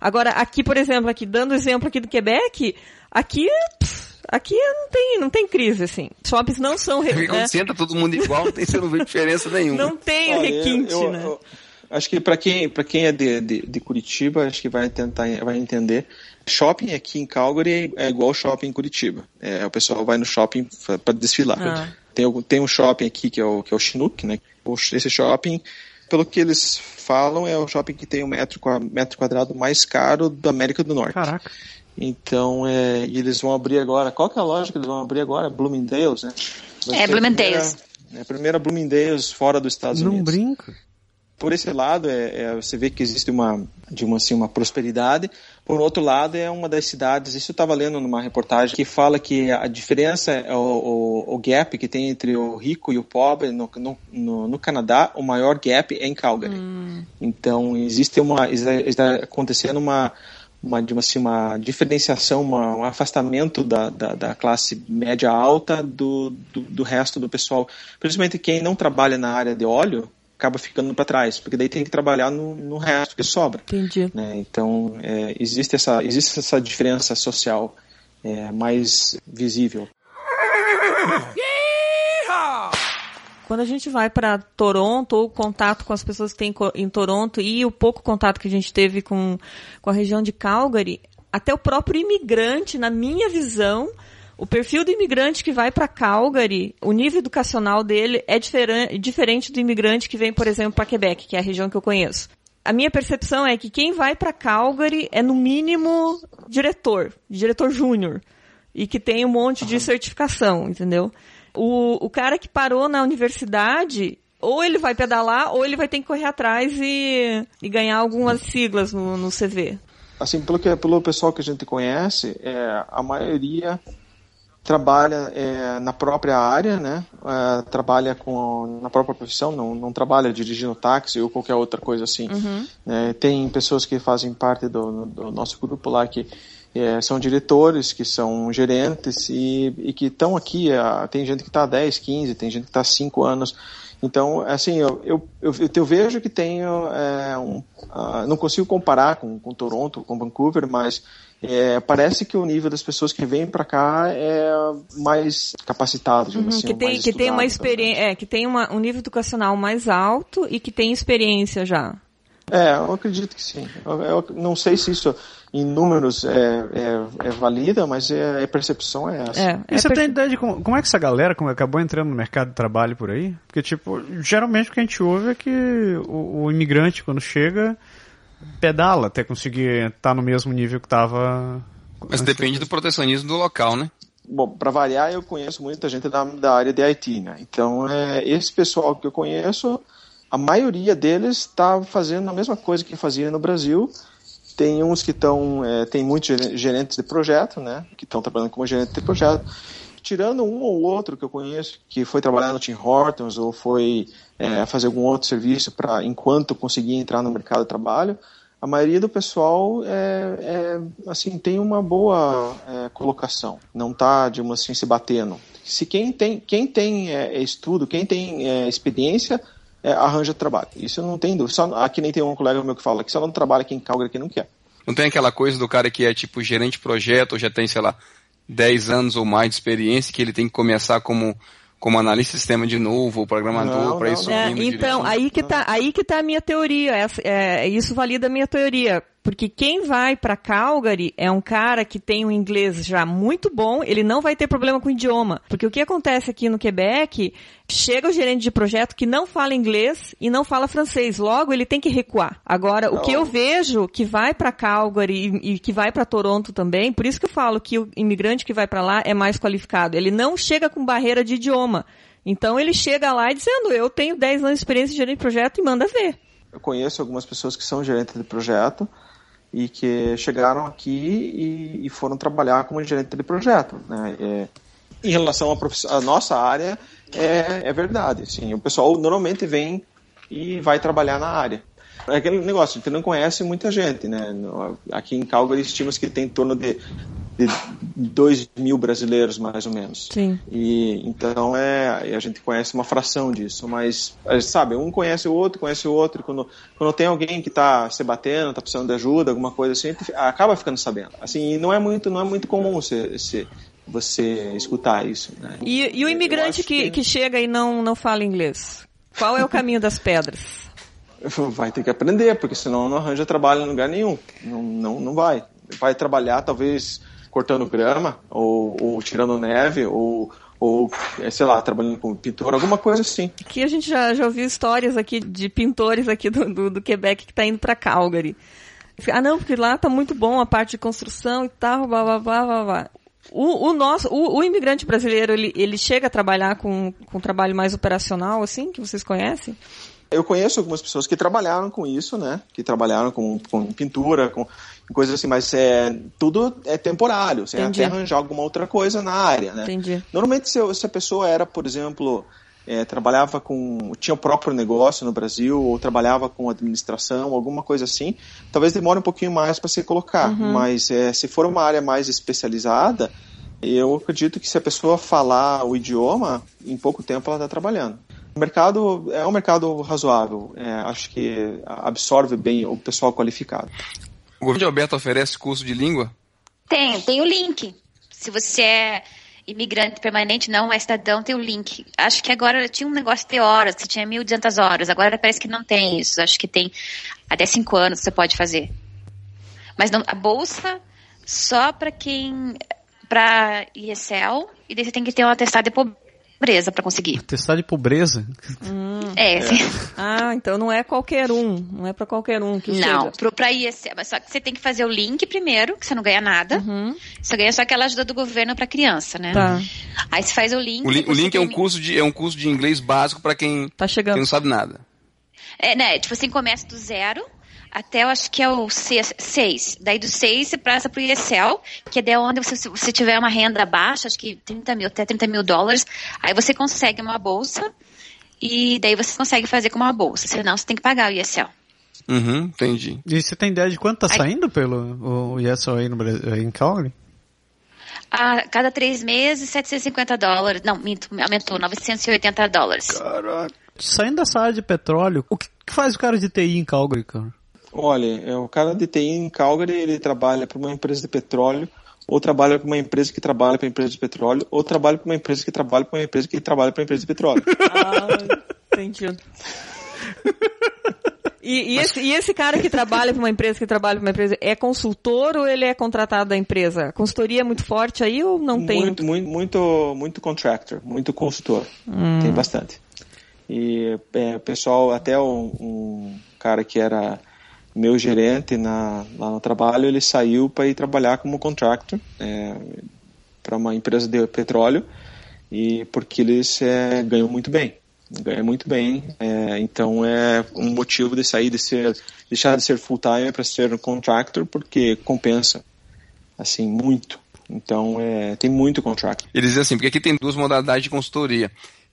Agora, aqui, por exemplo, aqui, dando exemplo aqui do Quebec, aqui, pff, aqui não tem, não tem crise, assim. Shoppings não são, re- Porque <laughs> quando né? senta todo mundo igual, não tem, você não vê diferença <laughs> nenhuma. não tem Olha, requinte, eu- eu- né? eu acho que para quem, pra quem é de, de, de Curitiba, acho que vai tentar vai entender. Shopping aqui em Calgary é igual shopping em Curitiba. É, o pessoal vai no shopping para desfilar. Ah. Tem, o- tem um shopping aqui que é o, que é o Chinook, né? O- Esse shopping, pelo que eles falam, é o shopping que tem o metro, metro quadrado mais caro da América do Norte. Caraca. Então, é, e eles vão abrir agora. Qual que é a loja que eles vão abrir agora? Bloomingdale's, né? Vai É, ser a Bloomingdale's. primeira- É a primeira Bloomingdale's fora dos Estados Não Unidos. brinca. Por esse lado, é, é, você vê que existe uma, de uma, assim, uma prosperidade. Por outro lado, é uma das cidades, isso eu estava lendo numa reportagem, que fala que a diferença, é o, o, o gap que tem entre o rico e o pobre no, no, no, Canadá, o maior gap é em Calgary. Então, existe uma, está está acontecendo uma, uma, de uma, assim, uma diferenciação, uma, um afastamento da, da, da classe média alta do, do, do resto do pessoal. Principalmente quem não trabalha na área de óleo, acaba ficando para trás, porque daí tem que trabalhar no, no resto que sobra. Entendi. né? Então, é, existe, essa, existe essa diferença social é, mais visível. Quando a gente vai para Toronto, ou o contato com as pessoas que tem em Toronto e o pouco contato que a gente teve com, com a região de Calgary, até o próprio imigrante, na minha visão, o perfil do imigrante que vai para Calgary, o nível educacional dele é diferen- diferente do imigrante que vem, por exemplo, para Quebec, que é a região que eu conheço. A minha percepção é que quem vai para Calgary é no mínimo diretor, diretor júnior, e que tem um monte de certificação, entendeu? O, o cara que parou na universidade, ou ele vai pedalar, ou ele vai ter que correr atrás e, e ganhar algumas siglas no, no CV. Assim, pelo, que, pelo pessoal que a gente conhece, é, a maioria trabalha é, na própria área, né? É, trabalha com na própria profissão, não, não trabalha dirigindo táxi ou qualquer outra coisa assim. né? tem pessoas que fazem parte do, do nosso grupo lá que é, são diretores, que são gerentes e, e que estão aqui. é, tem gente que está há 10, 15, tem gente que está há 5 anos. Então, assim, eu, eu, eu, eu vejo que tem é, um, uh, não consigo comparar com, com Toronto, com Vancouver, mas é, parece que o nível das pessoas que vêm para cá é mais capacitado, uhum, assim, que tem que tem uma experiência, é, que tem uma, um nível educacional mais alto e que tem experiência já. É, eu acredito que sim. Eu, eu não sei se isso em números é, é, é valida, mas é, a percepção é essa. É, e você tem ideia de como, como, é que essa galera como acabou entrando no mercado de trabalho por aí? Porque, tipo, geralmente o que a gente ouve é que o, o imigrante, quando chega, pedala até conseguir estar no mesmo nível que estava. Mas depende do protecionismo do local, né? Bom, para variar, eu conheço muita gente da, da área de IT, né? Então, é, esse pessoal que eu conheço, a maioria deles está fazendo a mesma coisa que fazia no Brasil. Tem uns que estão, é, tem muitos gerentes de projeto, né? Que estão trabalhando como gerente de projeto tirando um ou outro que eu conheço que foi trabalhar no Tim Hortons ou foi é, fazer algum outro serviço para enquanto conseguir entrar no mercado de trabalho, a maioria do pessoal é, é assim tem uma boa é, colocação, não está de uma assim se batendo. Se quem tem quem tem é, estudo, quem tem é, experiência é, arranja trabalho. Isso não tem dúvida. Só, aqui nem tem um colega meu que fala que só não trabalha aqui em Calgary que não quer. Não tem aquela coisa do cara que é tipo gerente de projeto ou já tem, sei lá, 10 anos ou mais de experiência, que ele tem que começar como como analista de sistema de novo, ou programador, para isso. É, então, aí que tá, aí que tá a minha teoria. É, é, isso valida a minha teoria. Porque quem vai para Calgary é um cara que tem um inglês já muito bom, ele não vai ter problema com o idioma. Porque o que acontece aqui no Quebec, chega o gerente de projeto que não fala inglês e não fala francês, logo ele tem que recuar. Agora, o que eu vejo que vai para Calgary e, e, que vai para Toronto também, por isso que eu falo que o imigrante que vai para lá é mais qualificado. Ele não chega com barreira de idioma. Então ele chega lá dizendo, eu tenho 10 anos de experiência de gerente de projeto e manda ver. Eu conheço algumas pessoas que são gerentes de projeto e que chegaram aqui e, e foram trabalhar como gerente de projeto. Né? É, em relação à nossa área, é, é verdade. Assim, o pessoal normalmente vem e vai trabalhar na área. É aquele negócio, gente não conhece muita gente, né? Aqui em Calgary estima-se que tem em torno de de 2 mil brasileiros, mais ou menos. Sim. E então é, a gente conhece uma fração disso, mas sabe, um conhece o outro, conhece o outro. Quando, quando tem alguém que está se batendo, está precisando de ajuda, alguma coisa assim, acaba ficando sabendo. Assim, não é muito, não é muito comum você, você, você escutar isso. Né? E, e o imigrante que, que... que chega e não, não fala inglês? Qual é o caminho das pedras? <laughs> Vai ter que aprender, porque senão não arranja trabalho em lugar nenhum. Não, não, não vai. Vai trabalhar, talvez cortando grama, ou, ou tirando neve, ou, ou, é, sei lá, trabalhando com pintor, alguma coisa assim. Aqui a gente já, já ouviu histórias aqui de pintores aqui do, do, do Quebec que está indo para Calgary. Ah, não, porque lá tá muito bom a parte de construção e tal, blá, blá, blá, blá, blá. O, o nosso, o, o, imigrante brasileiro, ele, ele chega a trabalhar com, com um trabalho mais operacional, assim, que vocês conhecem? Eu conheço algumas pessoas que trabalharam com isso, né? Que trabalharam com, com pintura, com coisas assim, mas é, tudo é temporário. Você Entendi. até arranjar alguma outra coisa na área, né? Entendi. Normalmente, se, se a pessoa era, por exemplo, é, trabalhava com. tinha o próprio negócio no Brasil, ou trabalhava com administração, alguma coisa assim, talvez demore um pouquinho mais para se colocar. Uhum. Mas é, se for uma área mais especializada, eu acredito que se a pessoa falar o idioma, em pouco tempo ela está trabalhando. O mercado é um mercado razoável, é, acho que absorve bem o pessoal qualificado. O governo de Alberto oferece curso de língua? Tem, tem o link. Se você é imigrante permanente, não é cidadão, tem o link. Acho que agora tinha um negócio de horas, que tinha 1.200 horas. Agora parece que não tem isso. Acho que tem até 5 anos você pode fazer. Mas não, a bolsa só para quem. para ESL, e daí você tem que ter um atestado de pobreza pobreza para conseguir. Testar de pobreza? Hum, é, é. <laughs> Ah, então não é qualquer um. Não é para qualquer um que Não, para IEC. Só que você tem que fazer o link primeiro, que você não ganha nada. Uhum. Você ganha só aquela ajuda do governo para criança, né? Tá. Aí você faz o link. O, li o link é um, curso de, é um curso de inglês básico para quem, tá chegando. quem não sabe nada. É, né? Tipo assim, começa do zero até eu acho que é o 6. Daí do 6 você passa para o IESEL, que é de onde você, se você tiver uma renda baixa, acho que 30 mil, até 30 mil dólares, aí você consegue uma bolsa e daí você consegue fazer com uma bolsa, senão você tem que pagar o IESEL. Uhum, entendi. E você tem ideia de quanto está saindo pelo o IESEL aí no Brasil, em Calgary? A cada três meses, 750 dólares. Não, minto, aumentou, 980 dólares. Caraca. Saindo dessa área de petróleo, o que que faz o cara de TI em Calgary, cara? Olha, é, o cara de TI em Calgary, ele trabalha para uma empresa de petróleo, ou trabalha para uma empresa que trabalha para empresa de petróleo, ou trabalha para uma empresa que trabalha para uma empresa que trabalha para empresa de petróleo. Ah, entendi. E, e esse, e esse cara que trabalha para uma empresa, que trabalha para uma empresa, é consultor ou ele é contratado da empresa? A consultoria é muito forte aí ou não tem? Muito, muito, muito, muito contractor, muito consultor. Tem bastante. E é, o pessoal, até um, um cara que era meu gerente na, lá no trabalho, ele saiu para ir trabalhar como contractor para uma empresa de petróleo e porque eles é, ganham muito bem ganham muito bem é, então é um motivo de sair de ser deixar de ser full time para ser um contractor porque compensa assim muito então é, tem muito contractor Eles dizem assim, porque aqui tem duas modalidades de consultoria.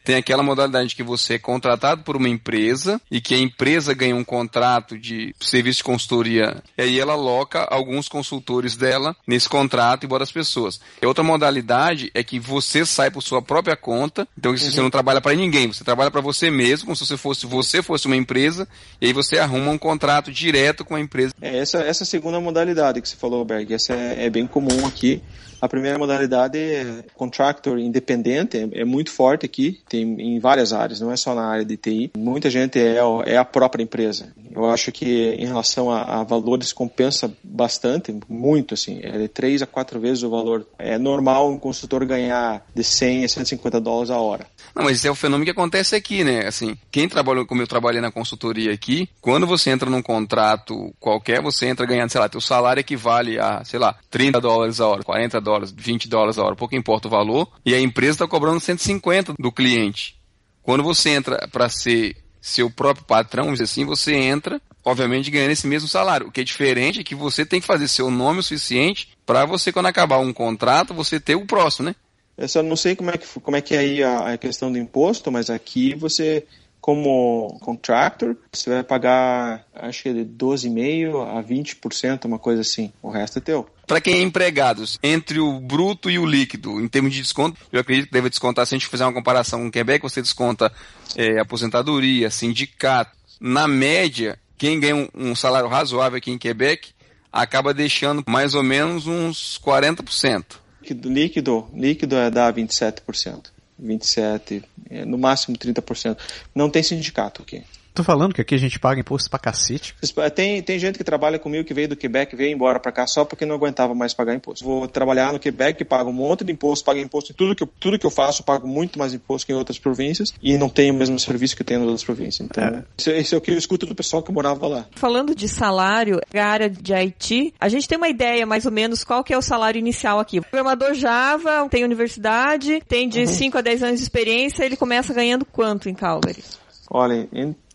Tem aquela modalidade que você é contratado por uma empresa e que a empresa ganha um contrato de serviço de consultoria e aí ela aloca alguns consultores dela nesse contrato e bota as pessoas. E outra modalidade é que você sai por sua própria conta, então isso você não trabalha para ninguém, você trabalha para você mesmo, como se você fosse, você fosse uma empresa e aí você arruma um contrato direto com a empresa. É, essa, essa segunda modalidade que você falou, Berg, essa é, é bem comum aqui. A primeira modalidade é contractor independente, é, é muito forte aqui, tem em várias áreas, não é só na área de TI. Muita gente é, é a própria empresa. Eu acho que em relação a, a valores compensa bastante, muito assim, é de três a quatro vezes o valor. É normal um consultor ganhar de 100 a 150 dólares a hora. Não, mas esse é o fenômeno que acontece aqui, né? Assim, quem trabalhou como eu trabalhei na consultoria aqui, quando você entra num contrato qualquer, você entra ganhando, sei lá, teu salário equivale a, sei lá, 30 dólares a hora, 40 dólares, 20 dólares a hora, pouco importa o valor, e a empresa está cobrando 150 do cliente. Quando você entra para ser seu próprio patrão, vamos dizer assim, você entra, obviamente, ganhando esse mesmo salário. O que é diferente é que você tem que fazer seu nome o suficiente para você, quando acabar um contrato, você ter o próximo, né? Eu só não sei como é que, como é, que é aí a, a questão do imposto, mas aqui você, como contractor, você vai pagar, acho que é de 12,5% a 20%, uma coisa assim. O resto é teu. Para quem é empregado, entre o bruto e o líquido, em termos de desconto, eu acredito que deve descontar, se a gente fizer uma comparação com o Quebec, você desconta é, aposentadoria, sindicato. Na média, quem ganha um, um salário razoável aqui em Quebec acaba deixando mais ou menos uns 40%. Líquido, líquido, líquido é dar 27%. 27%, é, no máximo 30%. Não tem sindicato aqui. Tô falando que aqui a gente paga imposto pra cacete. Tem, tem gente que trabalha comigo que veio do Quebec, veio embora para cá só porque não aguentava mais pagar imposto. Vou trabalhar no Quebec, pago um monte de imposto, pago imposto em tudo que eu, tudo que eu faço, pago muito mais imposto que em outras províncias e não tenho o mesmo serviço que tenho nas outras províncias. Então, isso, isso é o que eu escuto do pessoal que morava lá. Falando de salário, a área de IT, a gente tem uma ideia mais ou menos qual que é o salário inicial aqui. Programador Java, tem universidade, tem de 5 a 10 anos de experiência, ele começa ganhando quanto em Calgary? Olha,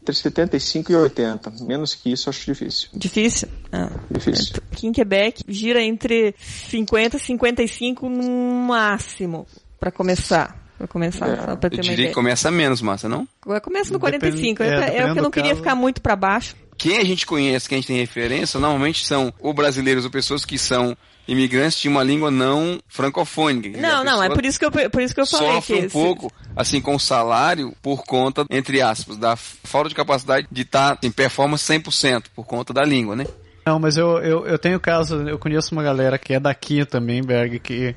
entre 75 e 80. Menos que isso, eu acho difícil. Difícil? Ah. Difícil. Aqui em Quebec gira entre 50 e 55 no máximo para começar. Pra começar, É, só pra ter Eu uma diria que começa menos, Massa, não? Começa no Depende- 45. é, É, é o que eu não queria caso. ficar muito para baixo. Quem a gente conhece, quem a gente tem referência, normalmente são ou brasileiros ou pessoas que são imigrantes de uma língua não francofônica. Não, não, é por isso que eu, por isso que eu falei sofre que um pouco, assim, com o salário por conta, entre aspas, da falta de capacidade de estar em performance 100% por conta da língua, né? Não, mas eu, eu, eu tenho caso, eu conheço uma galera que é daqui também, Berg, que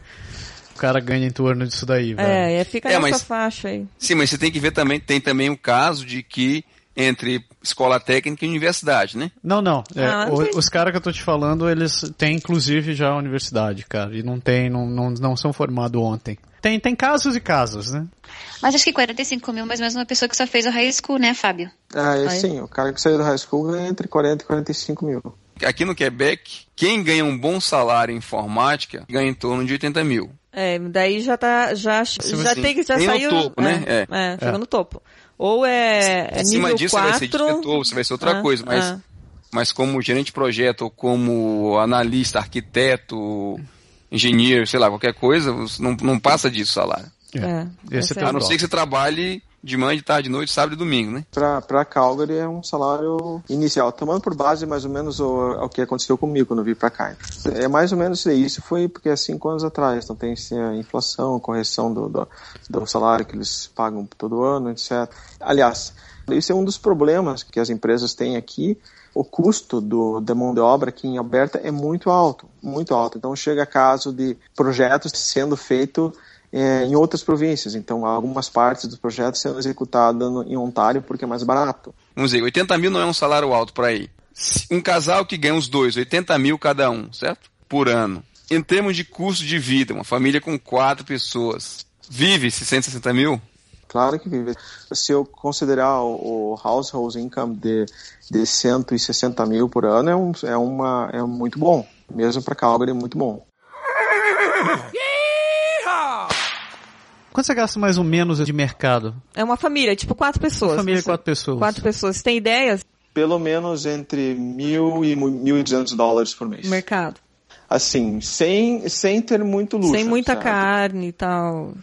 o cara ganha em torno disso daí, velho. É, é, fica É, nessa mas- faixa aí. Sim, mas você tem que ver também, tem também o caso de que entre escola técnica e universidade, né? Não, não. é, Ah, o- os caras que eu tô te falando, eles têm inclusive já a universidade, cara. E não tem, não, não, não são formados ontem. Tem, tem casos e casos, né? Mas acho que 45 mil, mais ou menos uma pessoa que só fez o high school, né, Fábio? Ah, é Aí. sim, o cara que saiu do high school ganha entre 40 e 45 mil. Aqui no Quebec, quem ganha um bom salário em informática ganha em torno de 80 mil. É, daí já tá, já, já assim, tem que, já saiu... topo, né? É, é, chegou no topo. Ou é, é Acima nível disso 4... você vai ser diretor, você vai ser outra Ah, coisa, mas, ah. mas como gerente de projeto, ou como analista, arquiteto, engenheiro, sei lá, qualquer coisa, você não, não passa disso o salário. É, é é A não ser que você trabalhe de manhã, de tarde, de noite, sábado e domingo, né? Pra Calgary é um salário inicial. Tomando por base mais ou menos o, o que aconteceu comigo quando eu vim pra cá. É mais ou menos isso. Foi porque é cinco anos atrás. Então tem assim, a inflação, a correção do, do, do salário que eles pagam todo ano, etc. Aliás, isso é um dos problemas que as empresas têm aqui. O custo do, da mão de obra aqui em Alberta é muito alto, muito alto. Então chega caso de projetos sendo feitos é, em outras províncias. Então, algumas partes do projeto sendo executadas no- em Ontário porque é mais barato. Vamos dizer, 80 mil não é um salário alto por aí. Um casal que ganha os dois, 80 mil cada um, certo? Por ano. Em termos de custo de vida, uma família com quatro pessoas, vive 160 mil? Claro que vive. Se eu considerar o, o household income de, de 160 mil por ano, é, um, é, uma, é muito bom. Mesmo para Calgary é muito bom. <laughs> Quanto você gasta mais ou menos de mercado? É uma família, tipo quatro pessoas. Família de Você- quatro pessoas. Quatro pessoas. Você tem ideias Pelo menos entre mil e mu- 1.200 dólares por mês. do mercado? Assim, sem, sem ter muito luxo. Sem muita sabe? carne e tal.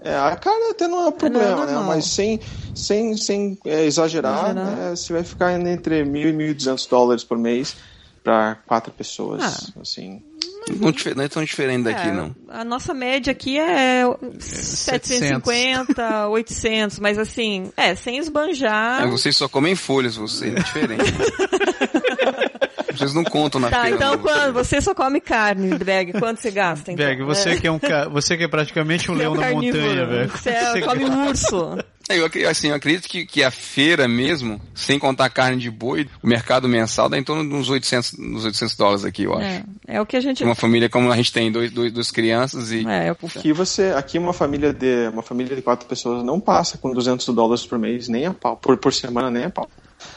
É, a carne até não é um problema, não, né? não. Mas sem, sem, sem é, exagerar, Exagerar. né? você vai ficar entre mil e 1.200 dólares por mês para quatro pessoas, Ah. assim. Não, não é tão diferente daqui, É, não. A nossa média aqui é 750, 800, mas assim, é, sem esbanjar. É, vocês só comem folhas, vocês, é diferente. <laughs> vocês não contam na Tá, feira. então não. quando você só come carne, Drag, quanto você gasta? Então? Beg, você, que é um ca... você que é praticamente um Você é leão da carnívoro. montanha, velho. Você é- come <laughs> urso. É, eu, assim, eu acredito que, que a feira mesmo, sem contar carne de boi, o mercado mensal dá em torno de uns 800, uns 800 dólares aqui, eu acho. É, é o que a gente. Uma família como a gente tem, dois, dois, duas crianças e... É, eu- Aqui você, aqui uma família de uma família de quatro pessoas não passa com 200 dólares por mês nem a pau, por, por semana nem a pau.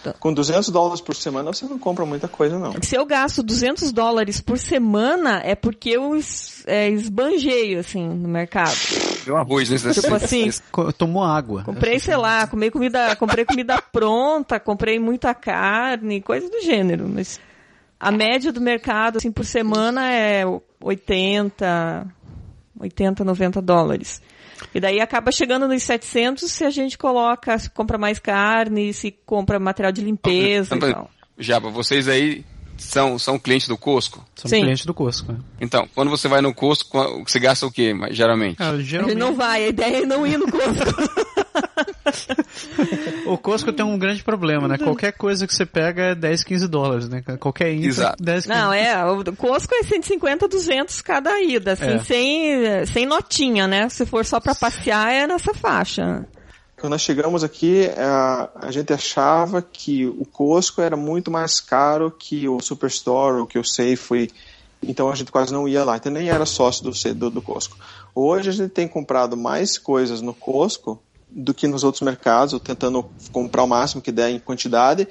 Tá. Com 200 dólares por semana você não compra muita coisa não. Se eu gasto 200 dólares por semana, é porque eu es, é, esbanjeio, assim, no mercado. Deu arroz nesse Tipo assim, Tomou água. comprei, sei lá, comprei comida, comprei comida pronta, comprei muita carne, coisa do gênero. Mas a média do mercado, assim, por semana é 80, 80, 90 dólares. E daí acaba chegando nos 700 se a gente coloca, se compra mais carne, se compra material de limpeza e tal. Já, vocês aí são, são clientes do Costco? Sim. clientes do Costco. né? Então, quando você vai no Costco, você gasta o quê, geralmente? Ah, A gente geralmente, não vai, a ideia é não ir no Costco. <laughs> <laughs> O Costco tem um grande problema, né? Qualquer coisa que você pega é 10, 15 dólares, né? Qualquer Exato. 10, 15 Não, é, o Costco é 150, 200 cada ida, assim, É. sem, sem notinha, né? Se for só pra passear, é nessa faixa. Quando nós chegamos aqui, a, a gente achava que o Costco era muito mais caro que o Superstore ou que o Safeway, então a gente quase não ia lá, então nem era sócio do, do, do Costco. Hoje a gente tem comprado mais coisas no Costco do que nos outros mercados, tentando comprar o máximo que der em quantidade,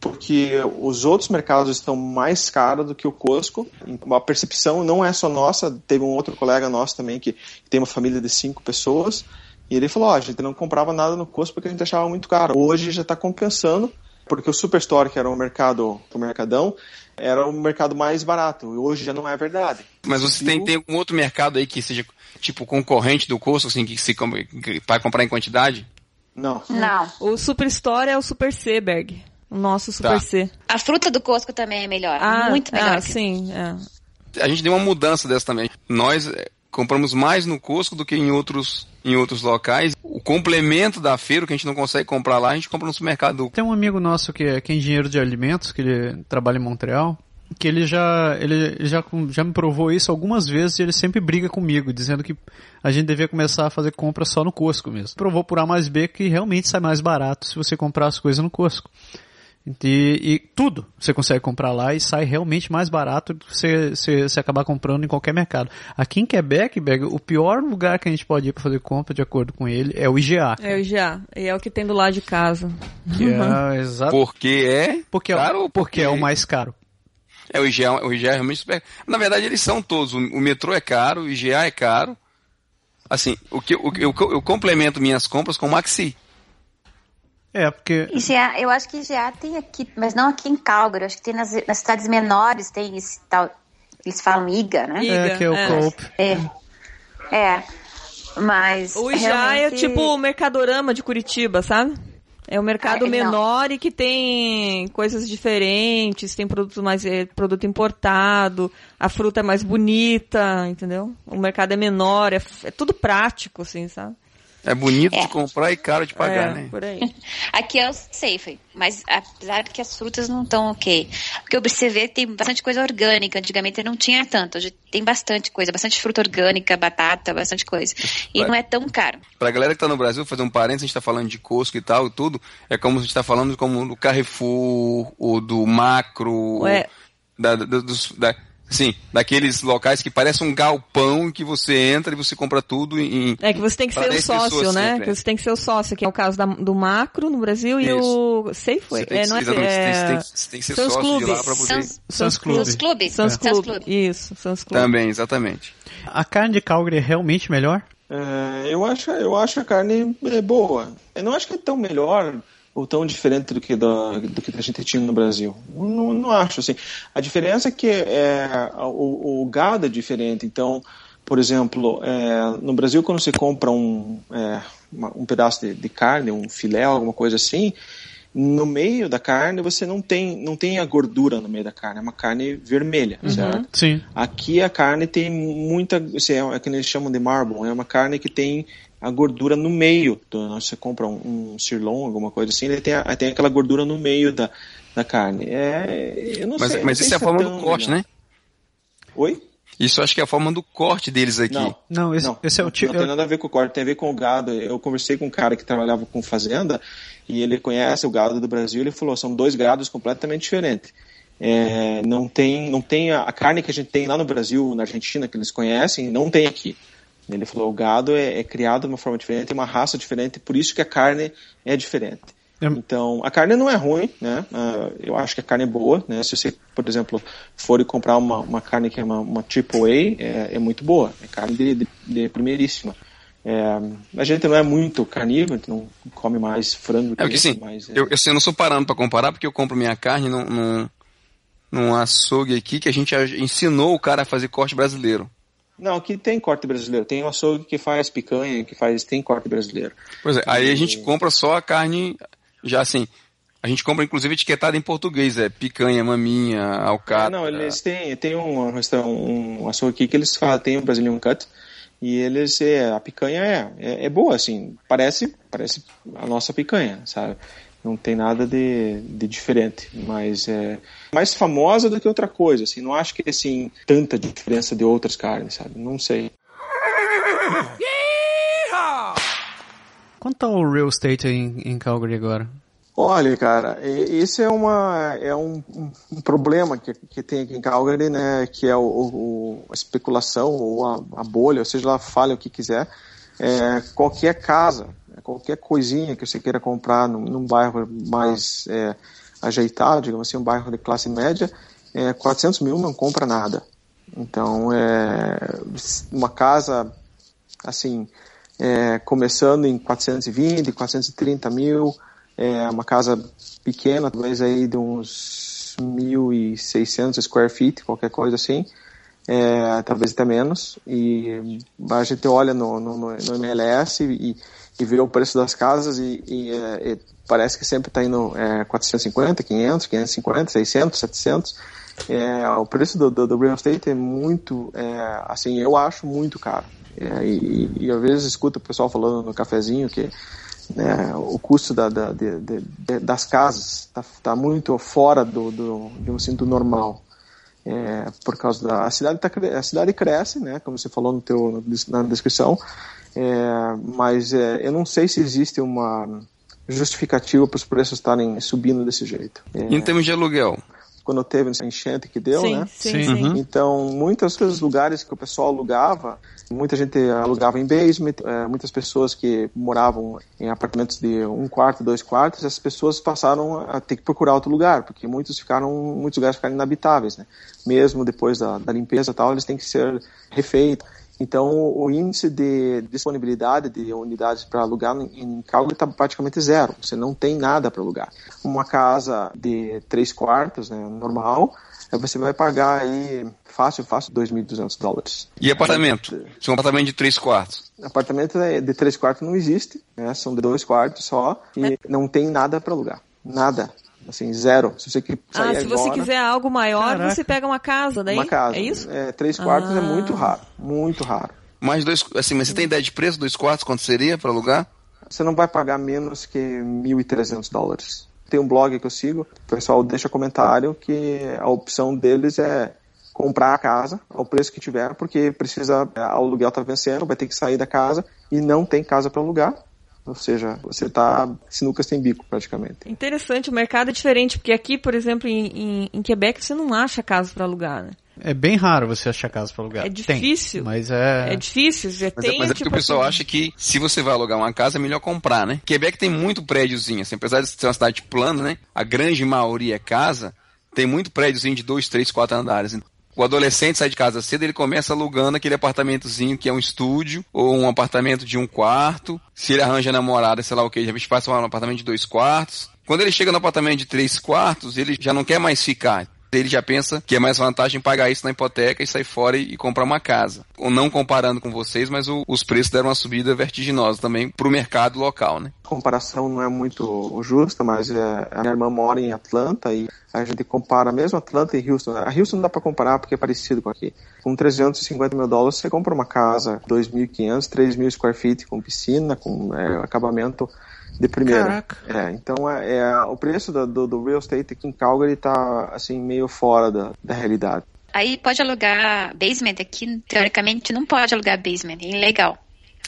porque os outros mercados estão mais caros do que o Costco. A percepção não é só nossa, teve um outro colega nosso também que tem uma família de cinco pessoas, e ele falou, ó, a gente não comprava nada no Costco porque a gente achava muito caro. Hoje já está compensando, porque o Superstore, que era um mercado, o mercadão, era o mercado mais barato. E hoje já não é verdade. Mas você tem, tem algum outro mercado aí que seja, tipo, concorrente do Costco, assim, que se que- para comprar em quantidade? Não. Não. O Superstore é o Super C, Berg. O nosso Super Tá. C. A fruta do Costco também é melhor. Ah, muito melhor. Ah, sim, é. A gente deu uma mudança dessa também. Nós eh, compramos mais no Costco do que em outros, em outros locais. O complemento da feira, que a gente não consegue comprar lá, a gente compra no supermercado do Tem um amigo nosso que é, que é engenheiro de alimentos, que ele trabalha em Montreal, que ele já, ele, já, já me provou isso algumas vezes e ele sempre briga comigo, dizendo que a gente devia começar a fazer compra só no Costco mesmo. Provou por A mais B que realmente sai mais barato se você comprar as coisas no Costco. E, e tudo você consegue comprar lá e sai realmente mais barato do que você, você, você acabar comprando em qualquer mercado. Aqui em Quebec, Beg, o pior lugar que a gente pode ir para fazer compra, de acordo com ele, é o IGA. É o já. E é o que tem do lado de casa. Que é exato. Porque é Porque, é, caro o- ou porque é o mais caro. É, o IGA, o IGA é realmente super... Na verdade, eles são todos. O, o metrô é caro, o IGA é caro. Assim, o que, o, eu, eu complemento minhas compras com o Maxi. É, porque IGA, eu acho que IGA tem aqui, mas não aqui em Calgary. Eu acho que tem nas, nas cidades menores, tem esse tal. Eles falam IGA, né? Iga, é que é o é. É. É. Mas. O é realmente- tipo o Mercadorama de Curitiba, sabe? É um mercado Ah, não. menor e que tem coisas diferentes, tem produto mais é, produto importado, a fruta é mais bonita, entendeu? O mercado é menor, é, é tudo prático, assim, sabe? É bonito É. de comprar e caro de pagar, é, né? por aí. <laughs> Aqui é o safe, mas apesar de que as frutas não estão ok. Porque eu observei tem bastante coisa orgânica. Antigamente não tinha tanto. Hoje tem bastante coisa, bastante fruta orgânica, batata, bastante coisa. E não é tão caro. Pra galera que tá no Brasil, fazer um parênteses, a gente tá falando de Costco e tal e tudo, é como a gente tá falando como do Carrefour, ou do Macro, Ué. da, da- dos, da, assim, daqueles locais que parece um galpão em que você entra e você compra tudo em... É que você tem que ser o 10 sócio, pessoas né? sempre, Que é. você tem que ser o sócio, que é o caso da- do macro no Brasil e Isso. o Safeway. Você tem É, não é, é, você tem, você tem que ser Sans sócio de lá pra poder... Sans, Sans Clube. Sans Clube. Sans Sans Clube. Isso, Sans Clube. Também, exatamente. A carne de Calgary é realmente melhor? É, eu, acho, eu acho a carne é boa. Eu não acho que é tão melhor ou tão diferente do que, da, do que a gente tinha no Brasil. Não, não acho, assim. A diferença é que é, o, o gado é diferente. Então, por exemplo, é, no Brasil, quando você compra um, é, uma- um pedaço de, de carne, um filé, alguma coisa assim, no meio da carne você não tem, não tem a gordura no meio da carne, é uma carne vermelha, certo? Sim. Aqui a carne tem muita, assim, é que eles chamam de marble, é uma carne que tem a gordura no meio. Do, você compra um, um sirloin, alguma coisa assim, ele tem, a- tem aquela gordura no meio da, da carne. É, eu não Mas, sei, mas não isso é a se forma do corte, melhor. né? Oi? Isso eu acho que é a forma do corte deles aqui. Não. Não, esse, não, esse é o não, tipo. não tem nada a ver com o corte, tem a ver com o gado. Eu conversei com um cara que trabalhava com fazenda e ele conhece o gado do Brasil. Ele falou, são dois gados completamente diferentes. É, não tem, não tem a, a carne que a gente tem lá no Brasil, na Argentina, que eles conhecem, não tem aqui. Ele falou, o gado é, é criado de uma forma diferente, tem uma raça diferente, por isso que a carne é diferente. É- Então, a carne não é ruim, né? Ah, eu acho que a carne é boa, né? Se você, por exemplo, for comprar uma, uma carne que é uma, uma AAA, é, é muito boa. É carne de, de, de primeiríssima. É, a gente não é muito carnívoro, a gente não come mais frango. É porque isso, assim, mas, é- eu, eu, assim, eu não sou parando pra comparar, porque eu compro minha carne num, num, num açougue aqui que a gente ensinou o cara a fazer corte brasileiro. Não, aqui tem corte brasileiro. Tem um açougue que faz picanha, que faz tem corte brasileiro. Pois é, aí a gente compra só a carne, já assim, a gente compra inclusive etiquetada em português, é picanha, maminha, alcatra. Não, eles têm, tem um, restaurante, um açougue aqui que eles falam, tem o Brazilian Cut, e eles, é, a picanha é, é, é boa, assim, parece, parece a nossa picanha, sabe? Não tem nada de, de diferente, mas é mais famosa do que outra coisa, assim, não acho que, assim, tanta diferença de outras carnes, sabe? Não sei. Quanto tá o real estate aí em, em Calgary agora? Olha, cara, esse é uma é um, um- um problema que, que tem aqui em Calgary, né? Que é o, o- a especulação ou a, a bolha, ou seja, lá fale o que quiser. É, qualquer casa, qualquer coisinha que você queira comprar num, num bairro mais é, ajeitado, digamos assim, um bairro de classe média, é, 400 mil não compra nada. Então, é, uma casa assim, é, começando em 420, 430 mil, é, uma casa pequena, talvez aí de uns 1.600 square feet, qualquer coisa assim, é, talvez até menos, e a gente olha no, no, no MLS e, e vê o preço das casas e, e, é, e parece que sempre está indo é, 450, 500, 550, 600, 700, é, o preço do, do, do real estate é muito, é, assim, eu acho muito caro. É, e, e às vezes escuto o pessoal falando no cafezinho que né, o custo da, da, de, de, de, das casas está tá muito fora do, do, digamos assim, do normal. É, por causa da a cidade tá, a cidade cresce, né, como você falou no teu na descrição, é, mas é, eu não sei se existe uma justificativa para os preços estarem subindo desse jeito. É, em termos de aluguel? quando teve essa enchente que deu, sim, né? sim, Sim. Uhum. Então, muitos dos lugares que o pessoal alugava, muita gente alugava em basement, eh, muitas pessoas que moravam em apartamentos de um quarto, dois quartos, essas pessoas passaram a ter que procurar outro lugar, porque muitos ficaram, muitos lugares ficaram inabitáveis, né? Mesmo depois da, da limpeza e tal, eles têm que ser refeitos. Então, o índice de disponibilidade de unidades para alugar em Calgary está praticamente zero. Você não tem nada para alugar. Uma casa de três quartos, né, normal, você vai pagar aí fácil, fácil 2.200 dólares. E apartamento? Se um apartamento de três quartos. Apartamento é de três quartos não existe, né? São de dois quartos só e não tem nada para alugar. Nada. Assim, zero. Se você que- Ah, se você agora, quiser algo maior, Caraca. você pega uma casa daí? uma casa. É isso? É, três quartos é Ah. muito raro. Muito raro. Mais dois, assim, mas você tem ideia de preço, dois quartos, quanto seria para alugar? Você não vai pagar menos que 1.300 dólares. Tem um blog que eu sigo, o pessoal deixa comentário que a opção deles é comprar a casa ao preço que tiver, porque precisa, o aluguel tá vencendo, vai ter que sair da casa e não tem casa para alugar. Ou seja, você tá sinuca sem bico praticamente. Interessante, o mercado é diferente, porque aqui, por exemplo, em, em, em Quebec, você não acha casa para alugar, né? É bem raro você achar casa pra alugar. É Tem, difícil. mas é... É difícil, já Mas, é- tem, mas é porque tipo o pessoal assim, acha que se você vai alugar uma casa é melhor comprar, né? Quebec tem muito prédiozinho, assim, apesar de ser uma cidade plana, né? A grande maioria é casa, tem muito prédiozinho de dois, três, quatro andares. O adolescente sai de casa cedo, ele começa alugando aquele apartamentozinho que é um estúdio ou um apartamento de um quarto. Se ele arranja namorada, sei lá o que, já passa um apartamento de dois quartos. Quando ele chega no apartamento de três quartos, ele já não quer mais ficar. Ele já pensa que é mais vantagem pagar isso na hipoteca e sair fora e, e comprar uma casa. Ou não comparando com vocês, mas o- os preços deram uma subida vertiginosa também para o mercado local, né? A comparação não é muito justa, mas é, a minha irmã mora em Atlanta e a gente compara mesmo Atlanta e Houston. A Houston não dá para comparar porque é parecido com aqui. Com 350 mil dólares você compra uma casa 2.500, 3.000 square feet com piscina, com é, acabamento de primeira. Caraca. É, então é, é, o preço do, do, do real estate aqui em Calgary está assim meio fora da, da realidade. Aí pode alugar basement aqui, teoricamente não pode alugar basement, é ilegal.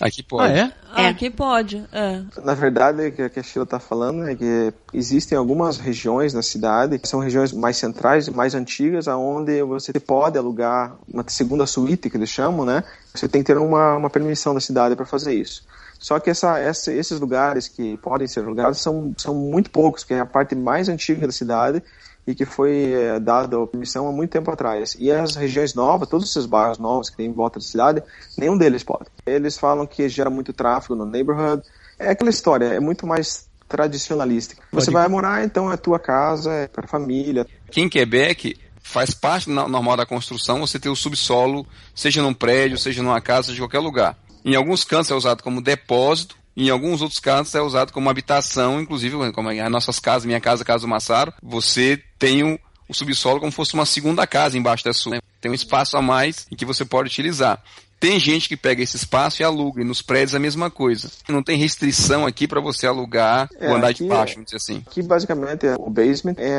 Aqui Ah, pode. é? Ah, É. aqui pode. É. Na verdade, o que a Sheila está falando é que existem algumas regiões na cidade, que são regiões mais centrais, mais antigas, aonde você pode alugar uma segunda suíte, que eles chamam, né? Você tem que ter uma, uma permissão da cidade para fazer isso. Só que essa, essa, esses lugares que podem ser alugados são, são muito poucos, que é a parte mais antiga da cidade e que foi eh, dada a permissão há muito tempo atrás. E as regiões novas, todos esses bairros novos que tem em volta da cidade, nenhum deles pode. Eles falam que gera muito tráfego no neighborhood. É aquela história, é muito mais tradicionalista. Você vai morar, então é tua casa, é para família. Aqui em Quebec, faz parte no- normal da construção você ter o subsolo, seja num prédio, seja numa casa, seja em qualquer lugar. Em alguns cantos é usado como depósito, em alguns outros cantos é usado como habitação, inclusive como as nossas casas, minha casa, casa do Massaro, você tem o, o subsolo como se fosse uma segunda casa embaixo da sua. né? Tem um espaço a mais em que você pode utilizar. Tem gente que pega esse espaço e aluga, e nos prédios é a mesma coisa. Não tem restrição aqui para você alugar É, o andar aqui de baixo, vamos dizer assim. Aqui, basicamente, é- o basement é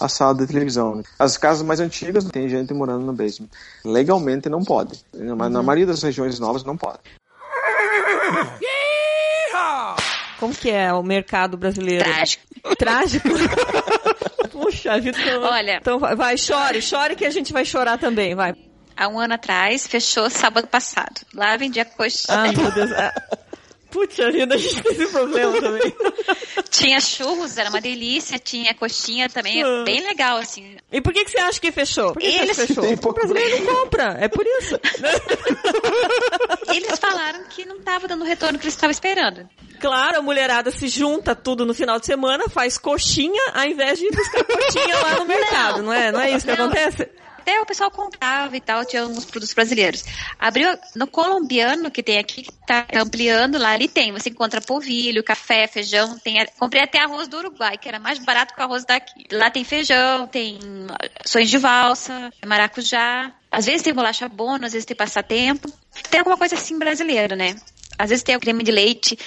a sala de televisão. né? As casas mais antigas tem gente morando no basement. Legalmente não pode. Mas na maioria das regiões novas não pode. Como que é o mercado brasileiro? Trágico. Trágico? <laughs> Puxa vida. então- Olha. Então vai, vai, chore, chore que a gente vai chorar também, vai. Há um ano atrás, fechou sábado passado. Lá vendia coxa. Ah, meu Deus. Ah, Puxa vida, a gente tem esse problema também. <laughs> Tinha churros, era uma delícia. Tinha coxinha também, Ah. bem legal, assim. E por que, que você acha que fechou? Por que, que Eles- que fechou? Tem O pouco brasileiro não compra, é por isso. Eles falaram que não estava dando o retorno que eles estavam esperando. Claro, a mulherada se junta tudo no final de semana, faz coxinha, ao invés de ir buscar coxinha lá no mercado, não é? Não é isso que Não. acontece? Até o pessoal comprava e tal, tinha alguns produtos brasileiros. Abriu no colombiano que tem aqui, que tá ampliando lá, ali tem. Você encontra polvilho, café, feijão, tem. Comprei até arroz do Uruguai, que era mais barato que o arroz daqui. Lá tem feijão, tem sonhos de valsa, maracujá. Às vezes tem bolacha bono, às vezes tem passatempo. Tem alguma coisa assim brasileira, né? Às vezes tem o creme de leite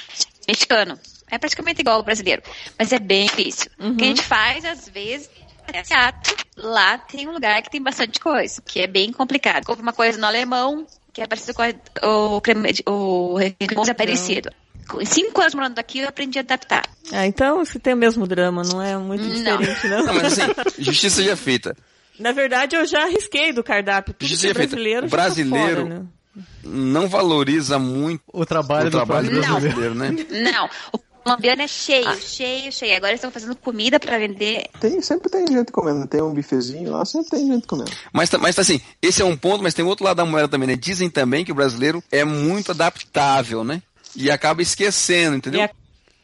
mexicano. É praticamente igual ao brasileiro, mas é bem difícil. O que a gente faz, às vezes, é teatro. Lá tem um lugar que tem bastante coisa, que é bem complicado. Compra uma coisa no alemão, que é parecido com a- o creme de- o cremoso é parecido. Com cinco anos morando aqui, eu aprendi a adaptar. Ah, então você tem o mesmo drama, não é muito Não. diferente, não? Não, mas assim, justiça seja feita. Na verdade, eu já arrisquei do cardápio. Tudo Justiça é feita. brasileiro, O já brasileiro fora, né? Não valoriza muito O trabalho, o trabalho do próprio brasileiro, brasileiro. né? Não, o colombiano é cheio, cheio, cheio. Agora eles estão fazendo comida para vender. Tem, sempre tem gente comendo. Tem um bifezinho lá, sempre tem gente comendo. Mas, mas tá assim, esse é um ponto, mas tem outro lado da moeda também, né? Dizem também que o brasileiro é muito adaptável, né? E acaba esquecendo, entendeu? A-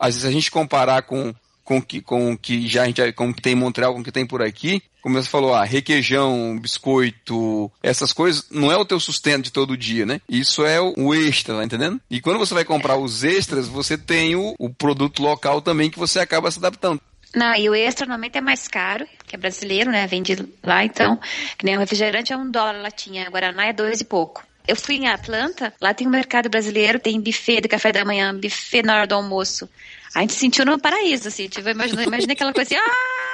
Às vezes a gente comparar com com o que com que já a gente com que tem em Montreal, com o que tem por aqui, como você falou, ah, requeijão, biscoito, essas coisas, não é o teu sustento de todo dia, né? Isso é o, extra, tá entendendo? E quando você vai comprar os extras, você tem o, o produto local também que você acaba se adaptando. Não, e o extra normalmente é mais caro, que é brasileiro, né? Vende lá, então. Que nem o refrigerante é um dólar a latinha, a Guaraná é dois e pouco. Eu fui em Atlanta, lá tem um mercado brasileiro, tem buffet de café da manhã, buffet na hora do almoço. A gente se sentiu no paraíso, assim, tipo, imaginei, imaginei aquela coisa assim, ah! <laughs>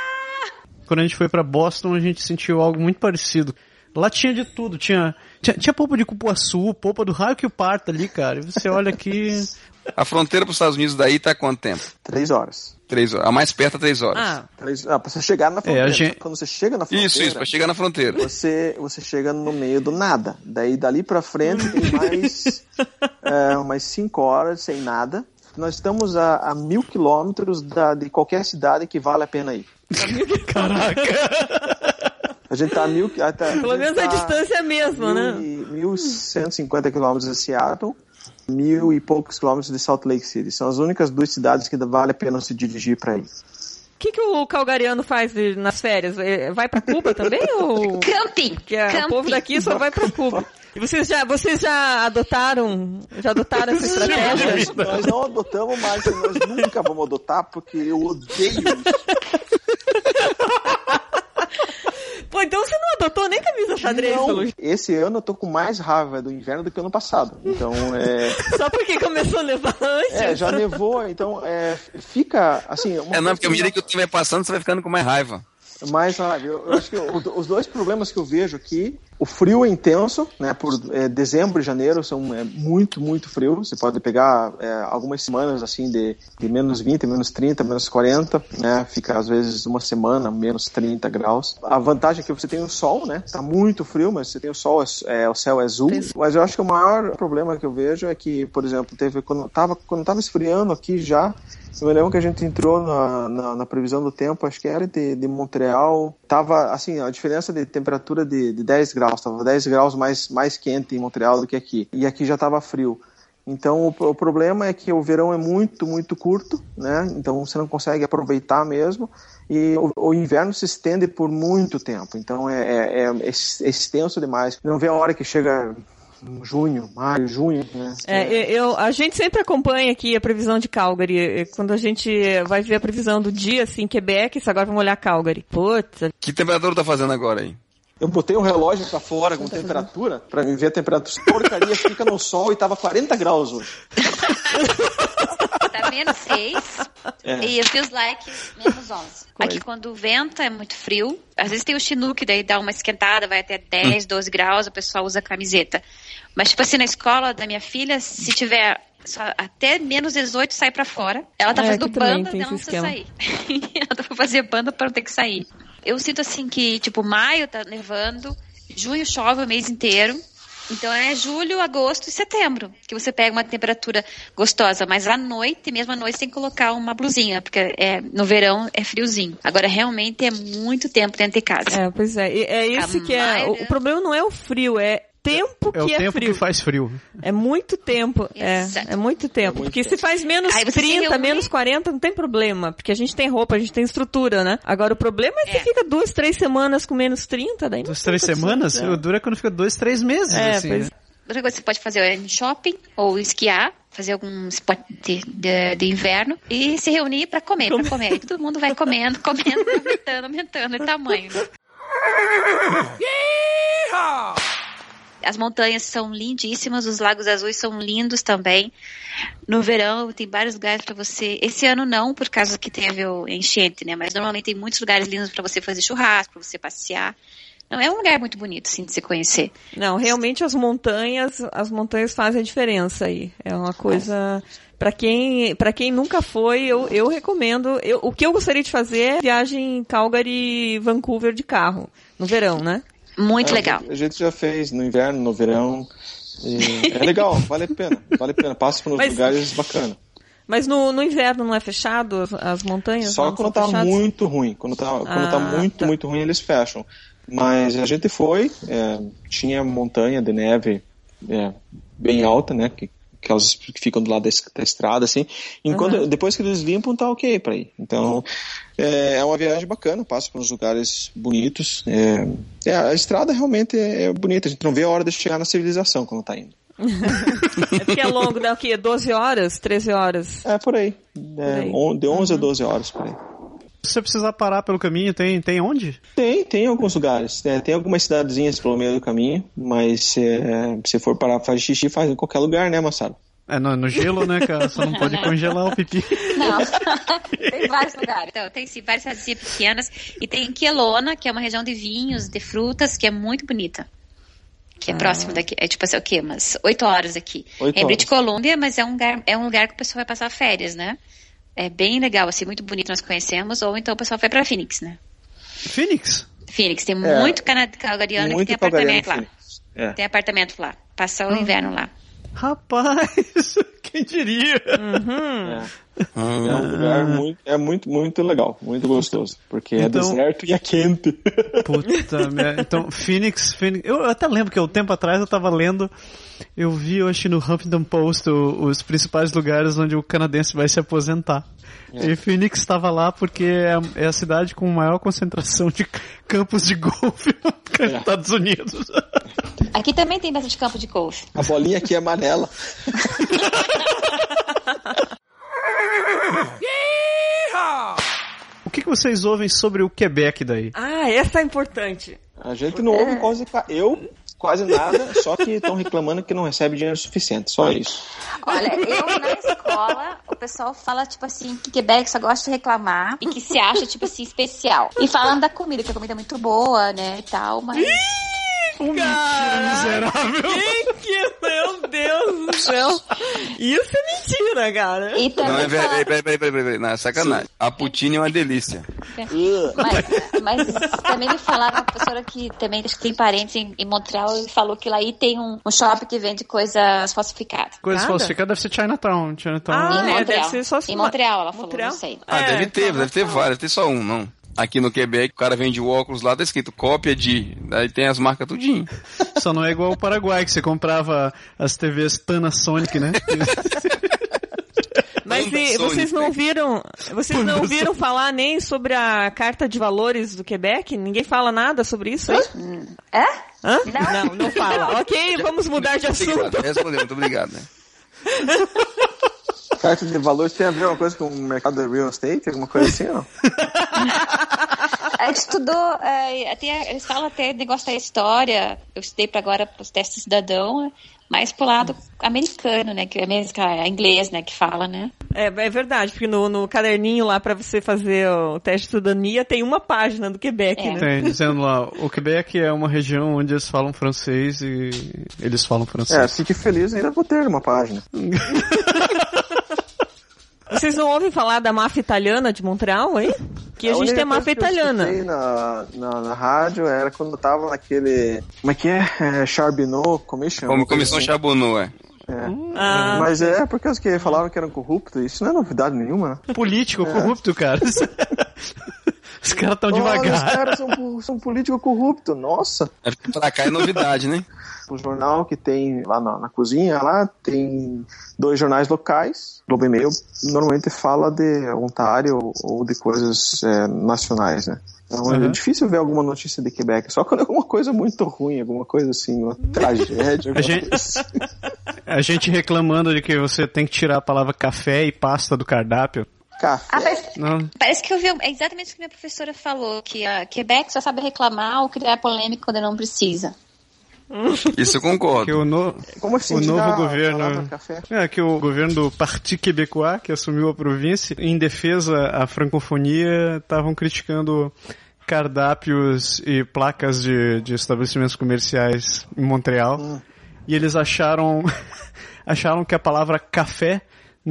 Quando a gente foi pra Boston, a gente sentiu algo muito parecido. Lá tinha de tudo, tinha, tinha, tinha polpa de cupuaçu, polpa do raio que o parta ali, cara. E você olha aqui, <laughs> A fronteira pros Estados Unidos daí tá quanto tempo? Três horas. Três horas. A mais perto é três horas. Ah, Três, ah, pra você chegar na fronteira. a gente- Quando você chega na fronteira. isso, isso, pra chegar na fronteira. Você, você chega no meio do nada. Daí dali pra frente tem <laughs> mais é, umas cinco horas sem nada. Nós estamos a, a mil quilômetros da- de qualquer cidade que vale a pena ir. <laughs> Caraca! A gente tá a mil... tá- pelo menos a tá distância é a mesma, né? mil e- 1.150 quilômetros de Seattle, mil e poucos quilômetros de Salt Lake City. São as únicas duas cidades que vale a pena se dirigir para ir. O que, que o calgariano faz de- nas férias? É, Vai pra Cuba também? ou... <laughs> Camping! Que é, o povo daqui só vai pra Cuba. <laughs> E vocês já, vocês já adotaram, já adotaram essa estratégia? Nós não adotamos mais, nós nunca vamos adotar, porque eu odeio isso. Pô, então você não adotou nem camisa xadrez, Não, esse ano eu tô com mais raiva do inverno do que ano passado. Então, é, <laughs> Só porque começou a nevar antes. é, já nevou, então é, fica assim. É, não, porque à medida que o tempo vai passando, você vai ficando com mais raiva. mais raiva. Eu, eu acho que o- os dois problemas que eu vejo aqui, o frio é intenso, né? Por é, dezembro e janeiro são é, muito, muito frio. Você pode pegar é, algumas semanas assim de, de menos 20, menos 30, menos 40, né? Fica às vezes uma semana menos 30 graus. A vantagem é que você tem o sol, né? Tá muito frio, mas você tem o sol, é, o céu é azul. Mas eu acho que o maior problema que eu vejo é que, por exemplo, teve quando tava quando tava esfriando aqui já eu me lembro que a gente entrou na, na, na previsão do tempo, acho que era de, de Montreal. Tava, assim, a diferença de temperatura de, de 10 graus. Tava 10 graus mais, mais quente em Montreal do que aqui. E aqui já tava frio. Então, o, o problema é que o verão é muito, muito curto, né? Então, você não consegue aproveitar mesmo. E o, o inverno se estende por muito tempo. Então, é, é, é, extenso demais. Não vê a hora que chega junho, maio, junho, né? É, eu, a gente sempre acompanha aqui a previsão de Calgary. Quando a gente vai ver a previsão do dia, assim, Quebec, isso agora vamos olhar Calgary. Puta, Que temperatura tá fazendo agora aí? Eu botei um relógio pra fora com temperatura pra me ver a temperatura. Porcaria fica no sol e tava 40 graus hoje. Tá menos 6 É. e os feels like menos 11. Aqui quando venta é muito frio. Às vezes tem o Chinook, daí dá uma esquentada, vai até 10, 12 graus, o pessoal usa camiseta. Mas tipo assim, na escola da minha filha, se tiver só até menos 18 sai pra fora. Ela tá É, fazendo aqui também banda, ela não precisa sair. <laughs> ela tá pra fazer banda pra não ter que sair. Eu sinto assim que, tipo, maio tá nevando, junho chove o mês inteiro. Então é julho, agosto e setembro que você pega uma temperatura gostosa, mas à noite, mesmo à noite, tem que colocar uma blusinha, porque é, no verão é friozinho. Agora realmente é muito tempo dentro de casa. é, pois é. E É esse A que é. Maioria- o problema não é o frio, é tempo É o que é tempo frio. que faz frio. É muito tempo, é, é muito tempo. muito porque tempo. se faz menos Aí você se 30, reúne- menos 40, não tem problema. Porque a gente tem roupa, a gente tem estrutura, né? Agora o problema é que É. fica duas, três semanas com menos 30, daí não Duas, três semanas? né? O duro é quando fica dois, três meses, É, assim. pois né? Outra coisa que você pode fazer é ir no shopping ou esquiar, fazer algum spot de, de, de inverno e se reunir pra comer, pra comer. E todo mundo vai comendo, comendo, aumentando, aumentando de tamanho. As montanhas são lindíssimas, os lagos azuis são lindos também. No verão tem vários lugares para você. Esse ano não, por causa que teve o enchente, né? Mas normalmente tem muitos lugares lindos para você fazer churrasco, para você passear. Não é um lugar muito bonito, assim, de se conhecer. Não, realmente as montanhas, as montanhas fazem a diferença aí. É uma coisa Pra quem, para quem nunca foi, eu, eu recomendo. Eu, o que eu gostaria de fazer é viagem Calgary, Vancouver de carro no verão, né? Muito É, legal. A gente já fez no inverno, no verão. e é legal, <laughs> vale a pena. Vale a pena. Passa por uns Mas- lugares bacanas. Mas no, no inverno não é fechado as, as montanhas? Só quando tá fechadas? muito ruim. Quando tá, quando tá Ah, muito, tá. muito ruim, eles fecham. Mas a gente foi, é, tinha montanha de neve é, bem alta, né? Que, aquelas que ficam do lado da, es- da estrada, assim. Enquanto, Depois que eles limpam, tá ok pra ir. Então, é, é uma viagem bacana, passa por uns lugares bonitos. É, é, a estrada realmente é, é bonita, a gente não vê a hora de chegar na civilização quando tá indo. <laughs> É porque é longo, dá o quê? 12 horas? 13 horas? É por aí. É, aí. de 11 a 12 horas por aí. Se você precisar parar pelo caminho, tem, tem onde? Tem, tem alguns lugares. É, tem algumas cidadezinhas pelo meio do caminho, mas é, se for parar pra fazer xixi, faz em qualquer lugar, né, moçada? É no, no gelo, né, cara? Só não pode congelar o pipi. Não, <laughs> tem vários lugares. Então, tem sim, várias cidadezinhas pequenas. E tem Quelona, que é uma região de vinhos, de frutas, que é muito bonita. Que é próximo daqui. É tipo assim, o quê? Umas oito horas daqui. Oito é em British. Columbia, mas é um, lugar, é um lugar que o pessoal vai passar férias, né? É bem legal, assim, muito bonito, nós conhecemos. Ou então o pessoal vai pra Phoenix, né? Phoenix? Phoenix, tem É, muito calgariano que Muito tem calgariano apartamento lá. É. Tem apartamento lá. Passa o inverno lá. Rapaz, <laughs> quem diria? É <laughs> um lugar muito, é muito, muito legal, muito gostoso. Porque é Então- deserto e é quente. <laughs> Puta merda. Então, Phoenix, Phoenix. Eu até lembro que um tempo atrás eu tava lendo. Eu vi, acho, no Huffington Post o- os principais lugares onde o canadense vai se aposentar. E Phoenix estava lá porque é a, é a cidade com maior concentração de <laughs> campos de golfe nos Estados Unidos. Aqui também tem bastante campo de golfe. A bolinha aqui é amarela. O que, que vocês ouvem sobre o Quebec daí? Ah, essa é importante. A gente não ouve quase. Eu, quase nada, só que estão reclamando que não recebe dinheiro suficiente. Só isso. Olha, eu na escola, o pessoal fala, tipo assim, que Quebec só gosta de reclamar e que se acha, tipo assim, especial. E falando da comida, que a comida é muito boa, né, e tal, mas... Miserável! Que que, meu Deus do céu. Isso é mentira, cara. E Não, é peraí, peraí, peraí, peraí, peraí, não, é sacanagem. A Poutine é uma delícia. Mas, mas também me falaram uma pessoa que também acho que tem parentes em, em Montreal e falou que lá aí tem um, um shopping que vende coisas falsificadas. Coisa Nada? falsificada deve ser Chinatown. Chinatown. Ah, em é, Montreal. deve ser só Em Montreal, ela falou, Montreal? não sei. Ah, É, deve ter, então, deve ter vários, deve ter só um, não. Aqui no Quebec, o cara vende o óculos lá, tá escrito cópia de. Daí tem as marcas tudinho. <laughs> Só não é igual o Paraguai, que você comprava as TVs Panasonic, né? <laughs> Mas e, vocês não viram, vocês não viram falar nem sobre a carta de valores do Quebec? Ninguém fala nada sobre isso aí? É? Hã? Não, não fala. <laughs> ok, vamos mudar de assunto. Obrigado, respondeu, muito obrigado. Né? Carta de valores tem a ver uma coisa com o mercado de real estate? Alguma coisa assim, ó? Estudou, é, até, eles falam até negócio da história, eu estudei para agora para os testes cidadão, mais pro lado americano, né, que é mesmo é inglês, né, que fala, né. É, é verdade, porque no, no caderninho lá pra você fazer o teste de cidadania tem uma página do Quebec, É. né? Tem, dizendo lá, o Quebec é uma região onde eles falam francês e eles falam É, francês. fique feliz, ainda vou ter uma página. <laughs> Vocês não ouvem falar da máfia italiana de Montreal, hein? Que a, gente única tem máfia que eu italiana. escutei Na, na, na rádio era quando eu tava naquele. Como é que é? é Charbonneau Commission? Como coisa comissão assim. Charbonneau, é. É. Ah. Mas é porque os que falavam que eram corruptos, isso não é novidade nenhuma, né? Político, corrupto, cara. <laughs> Os caras tão Olha, os devagar. caras são, são políticos corruptos, nossa. É pra cá é novidade, né? O jornal que tem lá na, na cozinha, lá tem dois jornais locais. Globo e Mail normalmente fala de Ontário ou de coisas é, nacionais, né? Então é Uhum. difícil ver alguma notícia de Quebec, só quando é alguma coisa muito ruim, alguma coisa assim, uma tragédia. alguma gente- assim. <laughs> A gente reclamando de que você tem que tirar a palavra café e pasta do cardápio. Café. Ah, parece, Não, parece que eu vi, é exatamente o que minha professora falou, que a Quebec só sabe reclamar ou criar polêmica quando não precisa. Isso eu concordo. que o, no... Como assim? o novo governo-? É, que o governo do Parti Québécois, que assumiu a província, em defesa à francofonia, estavam criticando cardápios e placas de, de estabelecimentos comerciais em Montreal. E eles acharam, <laughs> acharam que a palavra café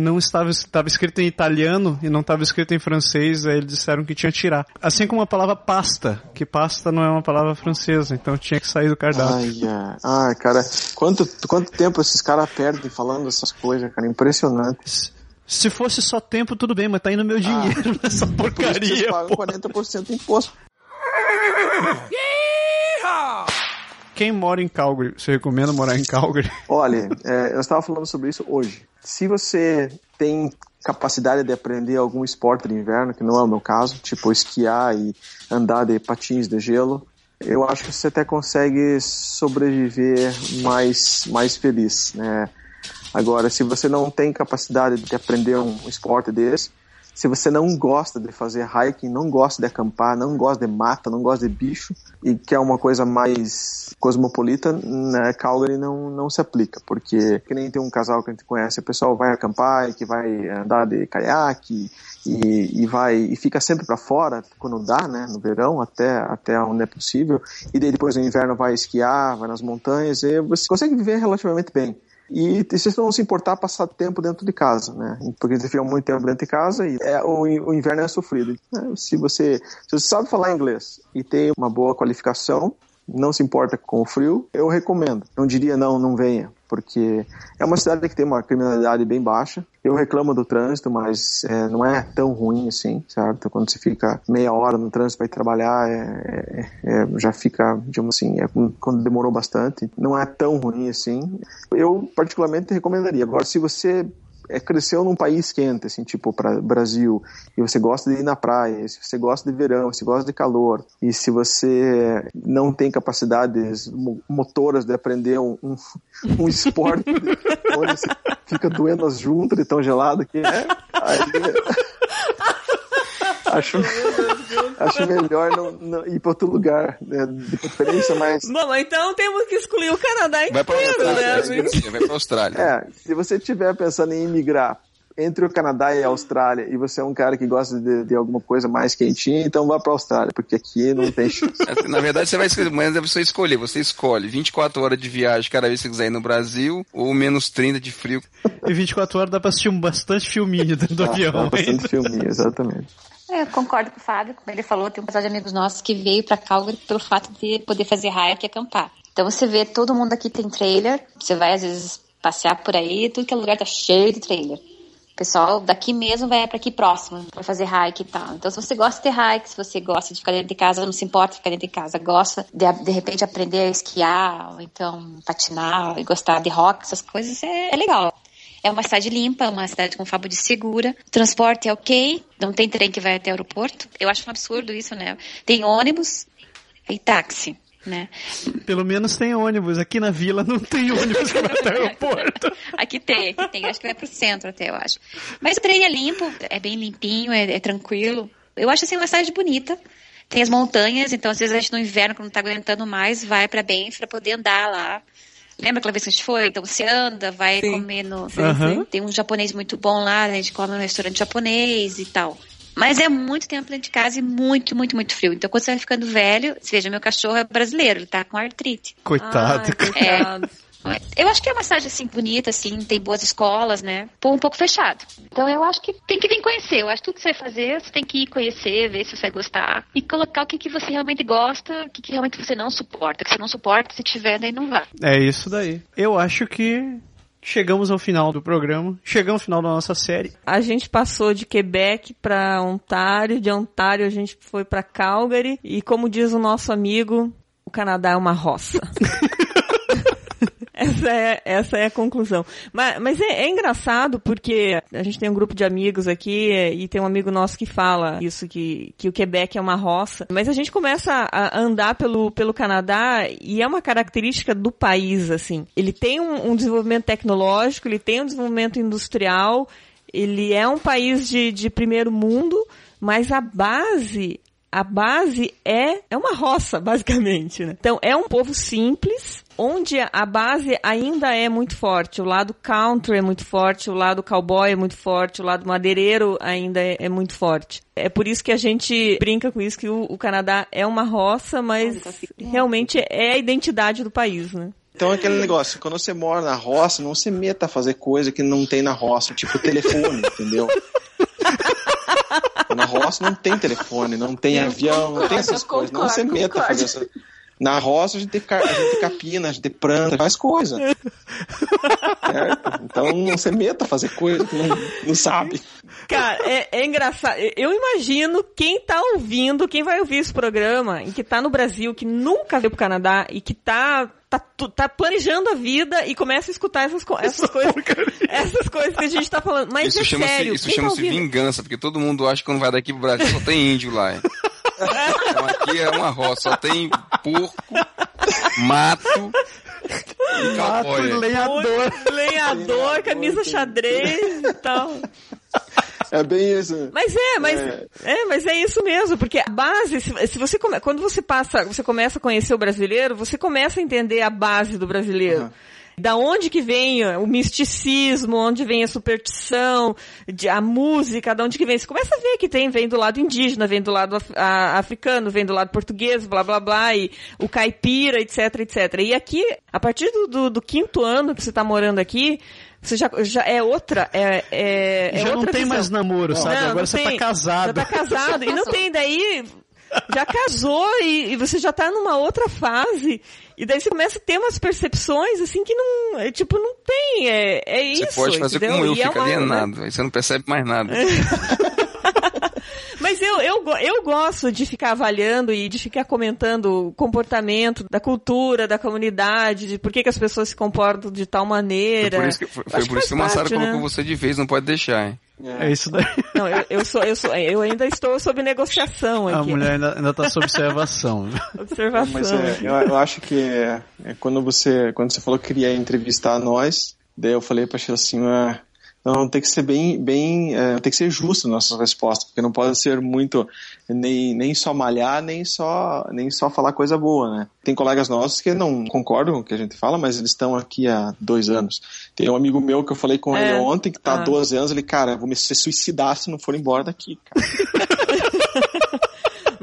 não estava, estava escrita em italiano e não estava escrita em francês, aí eles disseram que tinha que tirar. Assim como a palavra pasta, que pasta não é uma palavra francesa, então tinha que sair do cardápio. Ai, ai, cara, quanto, quanto tempo esses caras perdem falando essas coisas, cara, impressionante. Se fosse só tempo, tudo bem, mas tá indo meu dinheiro <laughs> nessa Por isso que porcaria. eles pagam pô. 40% de imposto. Quem mora em Calgary, você recomenda morar em Calgary? <laughs> Olha, é, eu estava falando sobre isso hoje. Se você tem capacidade de aprender algum esporte de inverno, que não é o meu caso, tipo esquiar e andar de patins de gelo, eu acho que você até consegue sobreviver mais, mais feliz, né? Agora, se você não tem capacidade de aprender um esporte desse, se você não gosta de fazer hiking, não gosta de acampar, não gosta de mata, não gosta de bicho e quer uma coisa mais cosmopolita, né, Calgary não, não se aplica, porque que nem tem um casal que a gente conhece, o pessoal vai acampar e que vai andar de caiaque e, e vai e fica sempre para fora quando dá, né, no verão até até onde é possível e daí depois no inverno vai esquiar, vai nas montanhas e você consegue viver relativamente bem. E vocês não se importar passar tempo dentro de casa, né? Porque você fica muito tempo dentro de casa e é, o, o inverno é sofrido. Né? Se, você, se você sabe falar inglês e tem uma boa qualificação, não se importa com o frio, eu recomendo. Não diria não, não venha, porque é uma cidade que tem uma criminalidade bem baixa. Eu reclamo do trânsito, mas é, não é tão ruim assim, certo? Quando você fica meia hora no trânsito para ir trabalhar, é, é, é, já fica, digamos assim, é quando demorou bastante. Não é tão ruim assim. Eu particularmente recomendaria. Agora, se você é, cresceu num país quente, assim, tipo Brasil, e você gosta de ir na praia, se você gosta de verão, se gosta de calor, e se você não tem capacidades motoras de aprender um, um, um esporte <laughs> onde fica doendo as juntas de tão gelado que é, aí, acho, acho melhor não, não ir para outro lugar, né, de preferência, mas... Bom, então temos que excluir o Canadá inteiro, Vai pra Austrália, né, vai pra Austrália. É, se você estiver pensando em imigrar entre o Canadá e a Austrália e você é um cara que gosta de, de alguma coisa mais quentinha, então vá para a Austrália, porque aqui não tem chance. <laughs> Na verdade, você vai escolher, mas é você escolher. Você escolhe 24 horas de viagem cada vez que você quiser ir no Brasil, ou menos 30 de frio. E 24 horas dá pra assistir um bastante filminho dentro do Tá, avião. bastante filminho, exatamente. É, Eu concordo com o Fábio, como ele falou, tem um casal de amigos nossos que veio pra Calgary pelo fato de poder fazer hike e acampar. Então você vê, todo mundo aqui tem trailer, você vai às vezes passear por aí, tudo que é lugar tá cheio de trailer. O pessoal daqui mesmo vai para aqui próximo para fazer hike e tal. Então, se você gosta de hike, se você gosta de ficar dentro de casa, não se importa ficar dentro de casa, gosta de, de repente aprender a esquiar, ou então patinar, e gostar de rock, essas coisas, é, é legal. É uma cidade limpa, uma cidade com fabo de segura. O transporte é ok, não tem trem que vai até o aeroporto. Eu acho um absurdo isso, né? Tem ônibus e táxi, né? Pelo menos tem ônibus. Aqui na vila não tem ônibus que vai até o aeroporto. <laughs> Aqui tem, aqui tem. Acho que vai pro centro até, eu acho. Mas o trem é limpo, é bem limpinho, é, é tranquilo. Eu acho assim uma cidade bonita. Tem as montanhas, então às vezes a gente no inverno, quando não tá aguentando mais, vai pra Banff pra poder andar lá. Lembra aquela vez que a gente foi? Então você anda, vai Sim. comer no. Aham. Tem um japonês muito bom lá, a gente come no restaurante japonês e tal. Mas é muito tempo dentro de casa e muito, muito, muito frio. Então quando você vai ficando velho, você veja, meu cachorro é brasileiro, ele tá com artrite. Coitado. Ai, coitado. Eu acho que é uma cidade assim bonita, assim, tem boas escolas, né? Pô, um pouco fechado. Então eu acho que tem que vir conhecer. Eu acho que tudo que você vai fazer, você tem que ir conhecer, ver se você vai gostar e colocar o que, que você realmente gosta, o que, que realmente você não suporta. O que você não suporta, se tiver, daí não vá. É isso daí. Eu acho que chegamos ao final do programa. Chegamos ao final da nossa série. A gente passou de Quebec pra Ontário, de Ontário a gente foi pra Calgary e como diz o nosso amigo, o Canadá é uma roça. <laughs> Essa é, essa é a conclusão. Mas, mas é, é engraçado porque a gente tem um grupo de amigos aqui e tem um amigo nosso que fala isso, que, que o Quebec é uma roça. Mas a gente começa a andar pelo, pelo Canadá e é uma característica do país, assim. Ele tem um, um desenvolvimento tecnológico, ele tem um desenvolvimento industrial, ele é um país de, de primeiro mundo, mas a base a base é, é uma roça, <laughs> basicamente. Né? Então, é um povo simples, onde a base ainda é muito forte. O lado country é muito forte, o lado cowboy é muito forte, o lado madeireiro ainda é, é muito forte. É por isso que a gente brinca com isso, que o, o Canadá é uma roça, mas realmente é a identidade do país, né? Então é aquele negócio, quando você mora na roça, não se meta a fazer coisa que não tem na roça, tipo telefone, <laughs> entendeu? Na roça não tem telefone, não tem avião, não tem essas Eu coisas. Não concordo, se meta a concordo. fazer essa. Na roça a gente tem, a gente tem capina, a gente tem planta, faz coisa. Certo? Então não se meta a fazer coisa que não, não sabe. Cara, é, é engraçado. Eu imagino quem tá ouvindo, quem vai ouvir esse programa, e que tá no Brasil, que nunca veio pro Canadá, e que tá, tá, tá planejando a vida e começa a escutar essas, co- essas coisas. Essas coisas que a gente tá falando. Mas Isso é chama-se sério. isso tá chama-se ouvindo? vingança, porque todo mundo acha que quando vai daqui pro Brasil só tem índio lá. Então aqui é uma roça, só tem porco, mato e Mato cowboy. lenhador. Lenhador, camisa xadrez e tal. É bem isso. Mas é, mas É. é, mas é isso mesmo, porque a base, se, se você come, quando você passa, você começa a conhecer o brasileiro, você começa a entender a base do brasileiro. Da onde que vem o misticismo, onde vem a superstição, a música, da onde que vem. Você começa a ver que tem, vem do lado indígena, vem do lado af- a- africano, vem do lado português, blá blá blá, e o caipira, etc, etc. E aqui, a partir do, do- do quinto ano que você está morando aqui, você já, já é outra, é, é, é Já não outra tem visão. mais namoro, sabe? Não, Agora não você tem. tá casado. Já tá casado. e não tem daí. Já casou e, e você já tá numa outra fase. E daí você começa a ter umas percepções assim que não. é, tipo, não tem. É, é isso. Você pode fazer entendeu? como eu, E é fica uma- alienado. Aí você não percebe mais nada. <laughs> Mas eu, eu, eu gosto de ficar avaliando e de ficar comentando o comportamento da cultura, da comunidade, de por que, que as pessoas se comportam de tal Foi maneira. por isso que, foi, foi por isso que o Massaro parte, né? colocou você de vez, não pode deixar, hein? É isso daí. Não, eu, eu sou, eu sou, eu ainda estou sob negociação A aqui. mulher ainda, ainda tá sob observação. <laughs> Observação. Mas é, eu, eu acho que é, é quando você quando você falou que queria entrevistar nós, daí eu falei pra Sheila assim, ah, não, tem que ser bem, bem, é, tem que ser justo nossas respostas, porque não pode ser muito nem, nem só malhar, nem só nem só falar coisa boa, né? Tem colegas nossos que não concordam com o que a gente fala, mas eles estão aqui há dois anos. Tem um amigo meu que eu falei com É. ele ontem, que tá há Ah. 12 anos, ele, cara, eu vou me suicidar se não for embora daqui, cara. <laughs>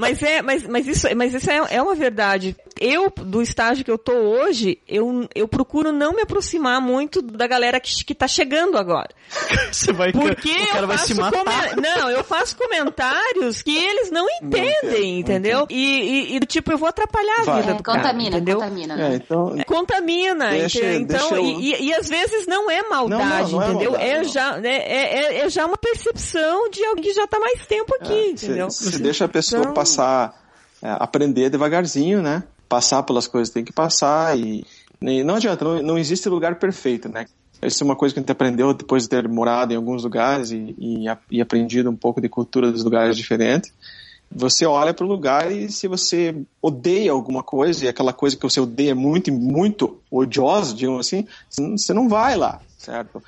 Mas é, mas, mas isso, mas isso é, é uma verdade. Eu, do estágio que eu tô hoje, eu, eu procuro não me aproximar muito da galera que, que tá chegando agora. <laughs> Você vai, Porque o cara eu vai faço se matar. come- Não, eu faço comentários que eles não entendem, entendeu? E, e, e, tipo, eu vou atrapalhar a Vai. vida É, do cara, contamina, entendeu? contamina. É, né? então, Contamina, Deixa- então, deixa eu- e, e- e às vezes não é maldade, Não, não, não é entendeu? maldade, é, não. já, né, é, é- é já uma percepção de alguém que já tá mais tempo aqui, entendeu? Você deixa a pessoa Então- passar, é, aprender devagarzinho, né? Passar pelas coisas que tem que passar e, e não adianta, não, não existe lugar perfeito, né? Isso é uma coisa que a gente aprendeu depois de ter morado em alguns lugares e, e, e aprendido um pouco de cultura dos lugares diferentes. Você olha para o lugar e se você odeia alguma coisa e aquela coisa que você odeia muito, muito odiosa, digamos assim, você não- vai lá, certo?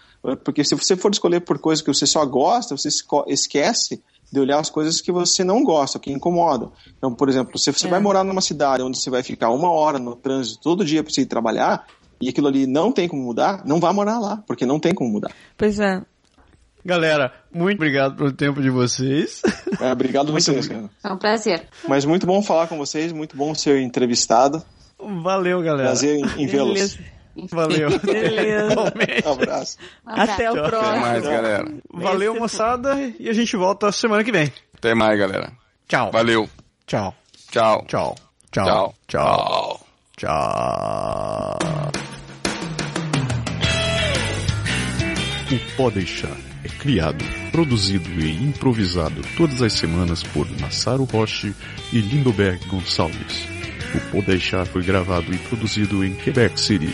Porque se você for escolher por coisas que você só gosta, você esquece de olhar as coisas que você não gosta, que incomodam. Então, por exemplo, se você É. vai morar numa cidade onde você vai ficar uma hora no trânsito todo dia para você ir trabalhar e aquilo ali não tem como mudar, não vá morar lá, porque não tem como mudar. Pois é. Galera, muito obrigado pelo tempo de vocês. É, obrigado a vocês, cara. Foi um prazer. Mas muito bom falar com vocês, muito bom ser entrevistado. Valeu, galera. Prazer em, em vê-los. Valeu. <laughs> Beleza. Um abraço. Abraço. Até o Até próximo. mais, galera. Valeu, moçada. E a gente volta semana que vem. Até mais, galera. Tchau. Valeu. Tchau. Tchau. Tchau. Tchau. Tchau. Tchau. O Deixar é criado, produzido e improvisado todas as semanas por Massaro Roche e Lindoberg Gonçalves. O Deixar foi gravado e produzido em Quebec City,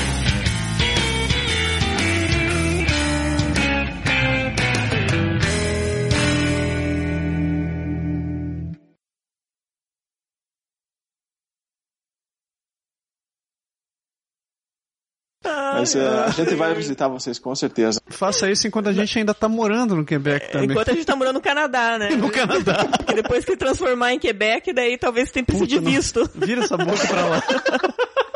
Mas é, a gente vai visitar vocês com certeza. Faça isso enquanto a gente ainda tá morando no Quebec também. Enquanto a gente tá morando no Canadá, né? <laughs> No Canadá. Porque depois que transformar em Quebec, daí talvez tenha precisa de visto. Vira essa boca pra lá. <laughs>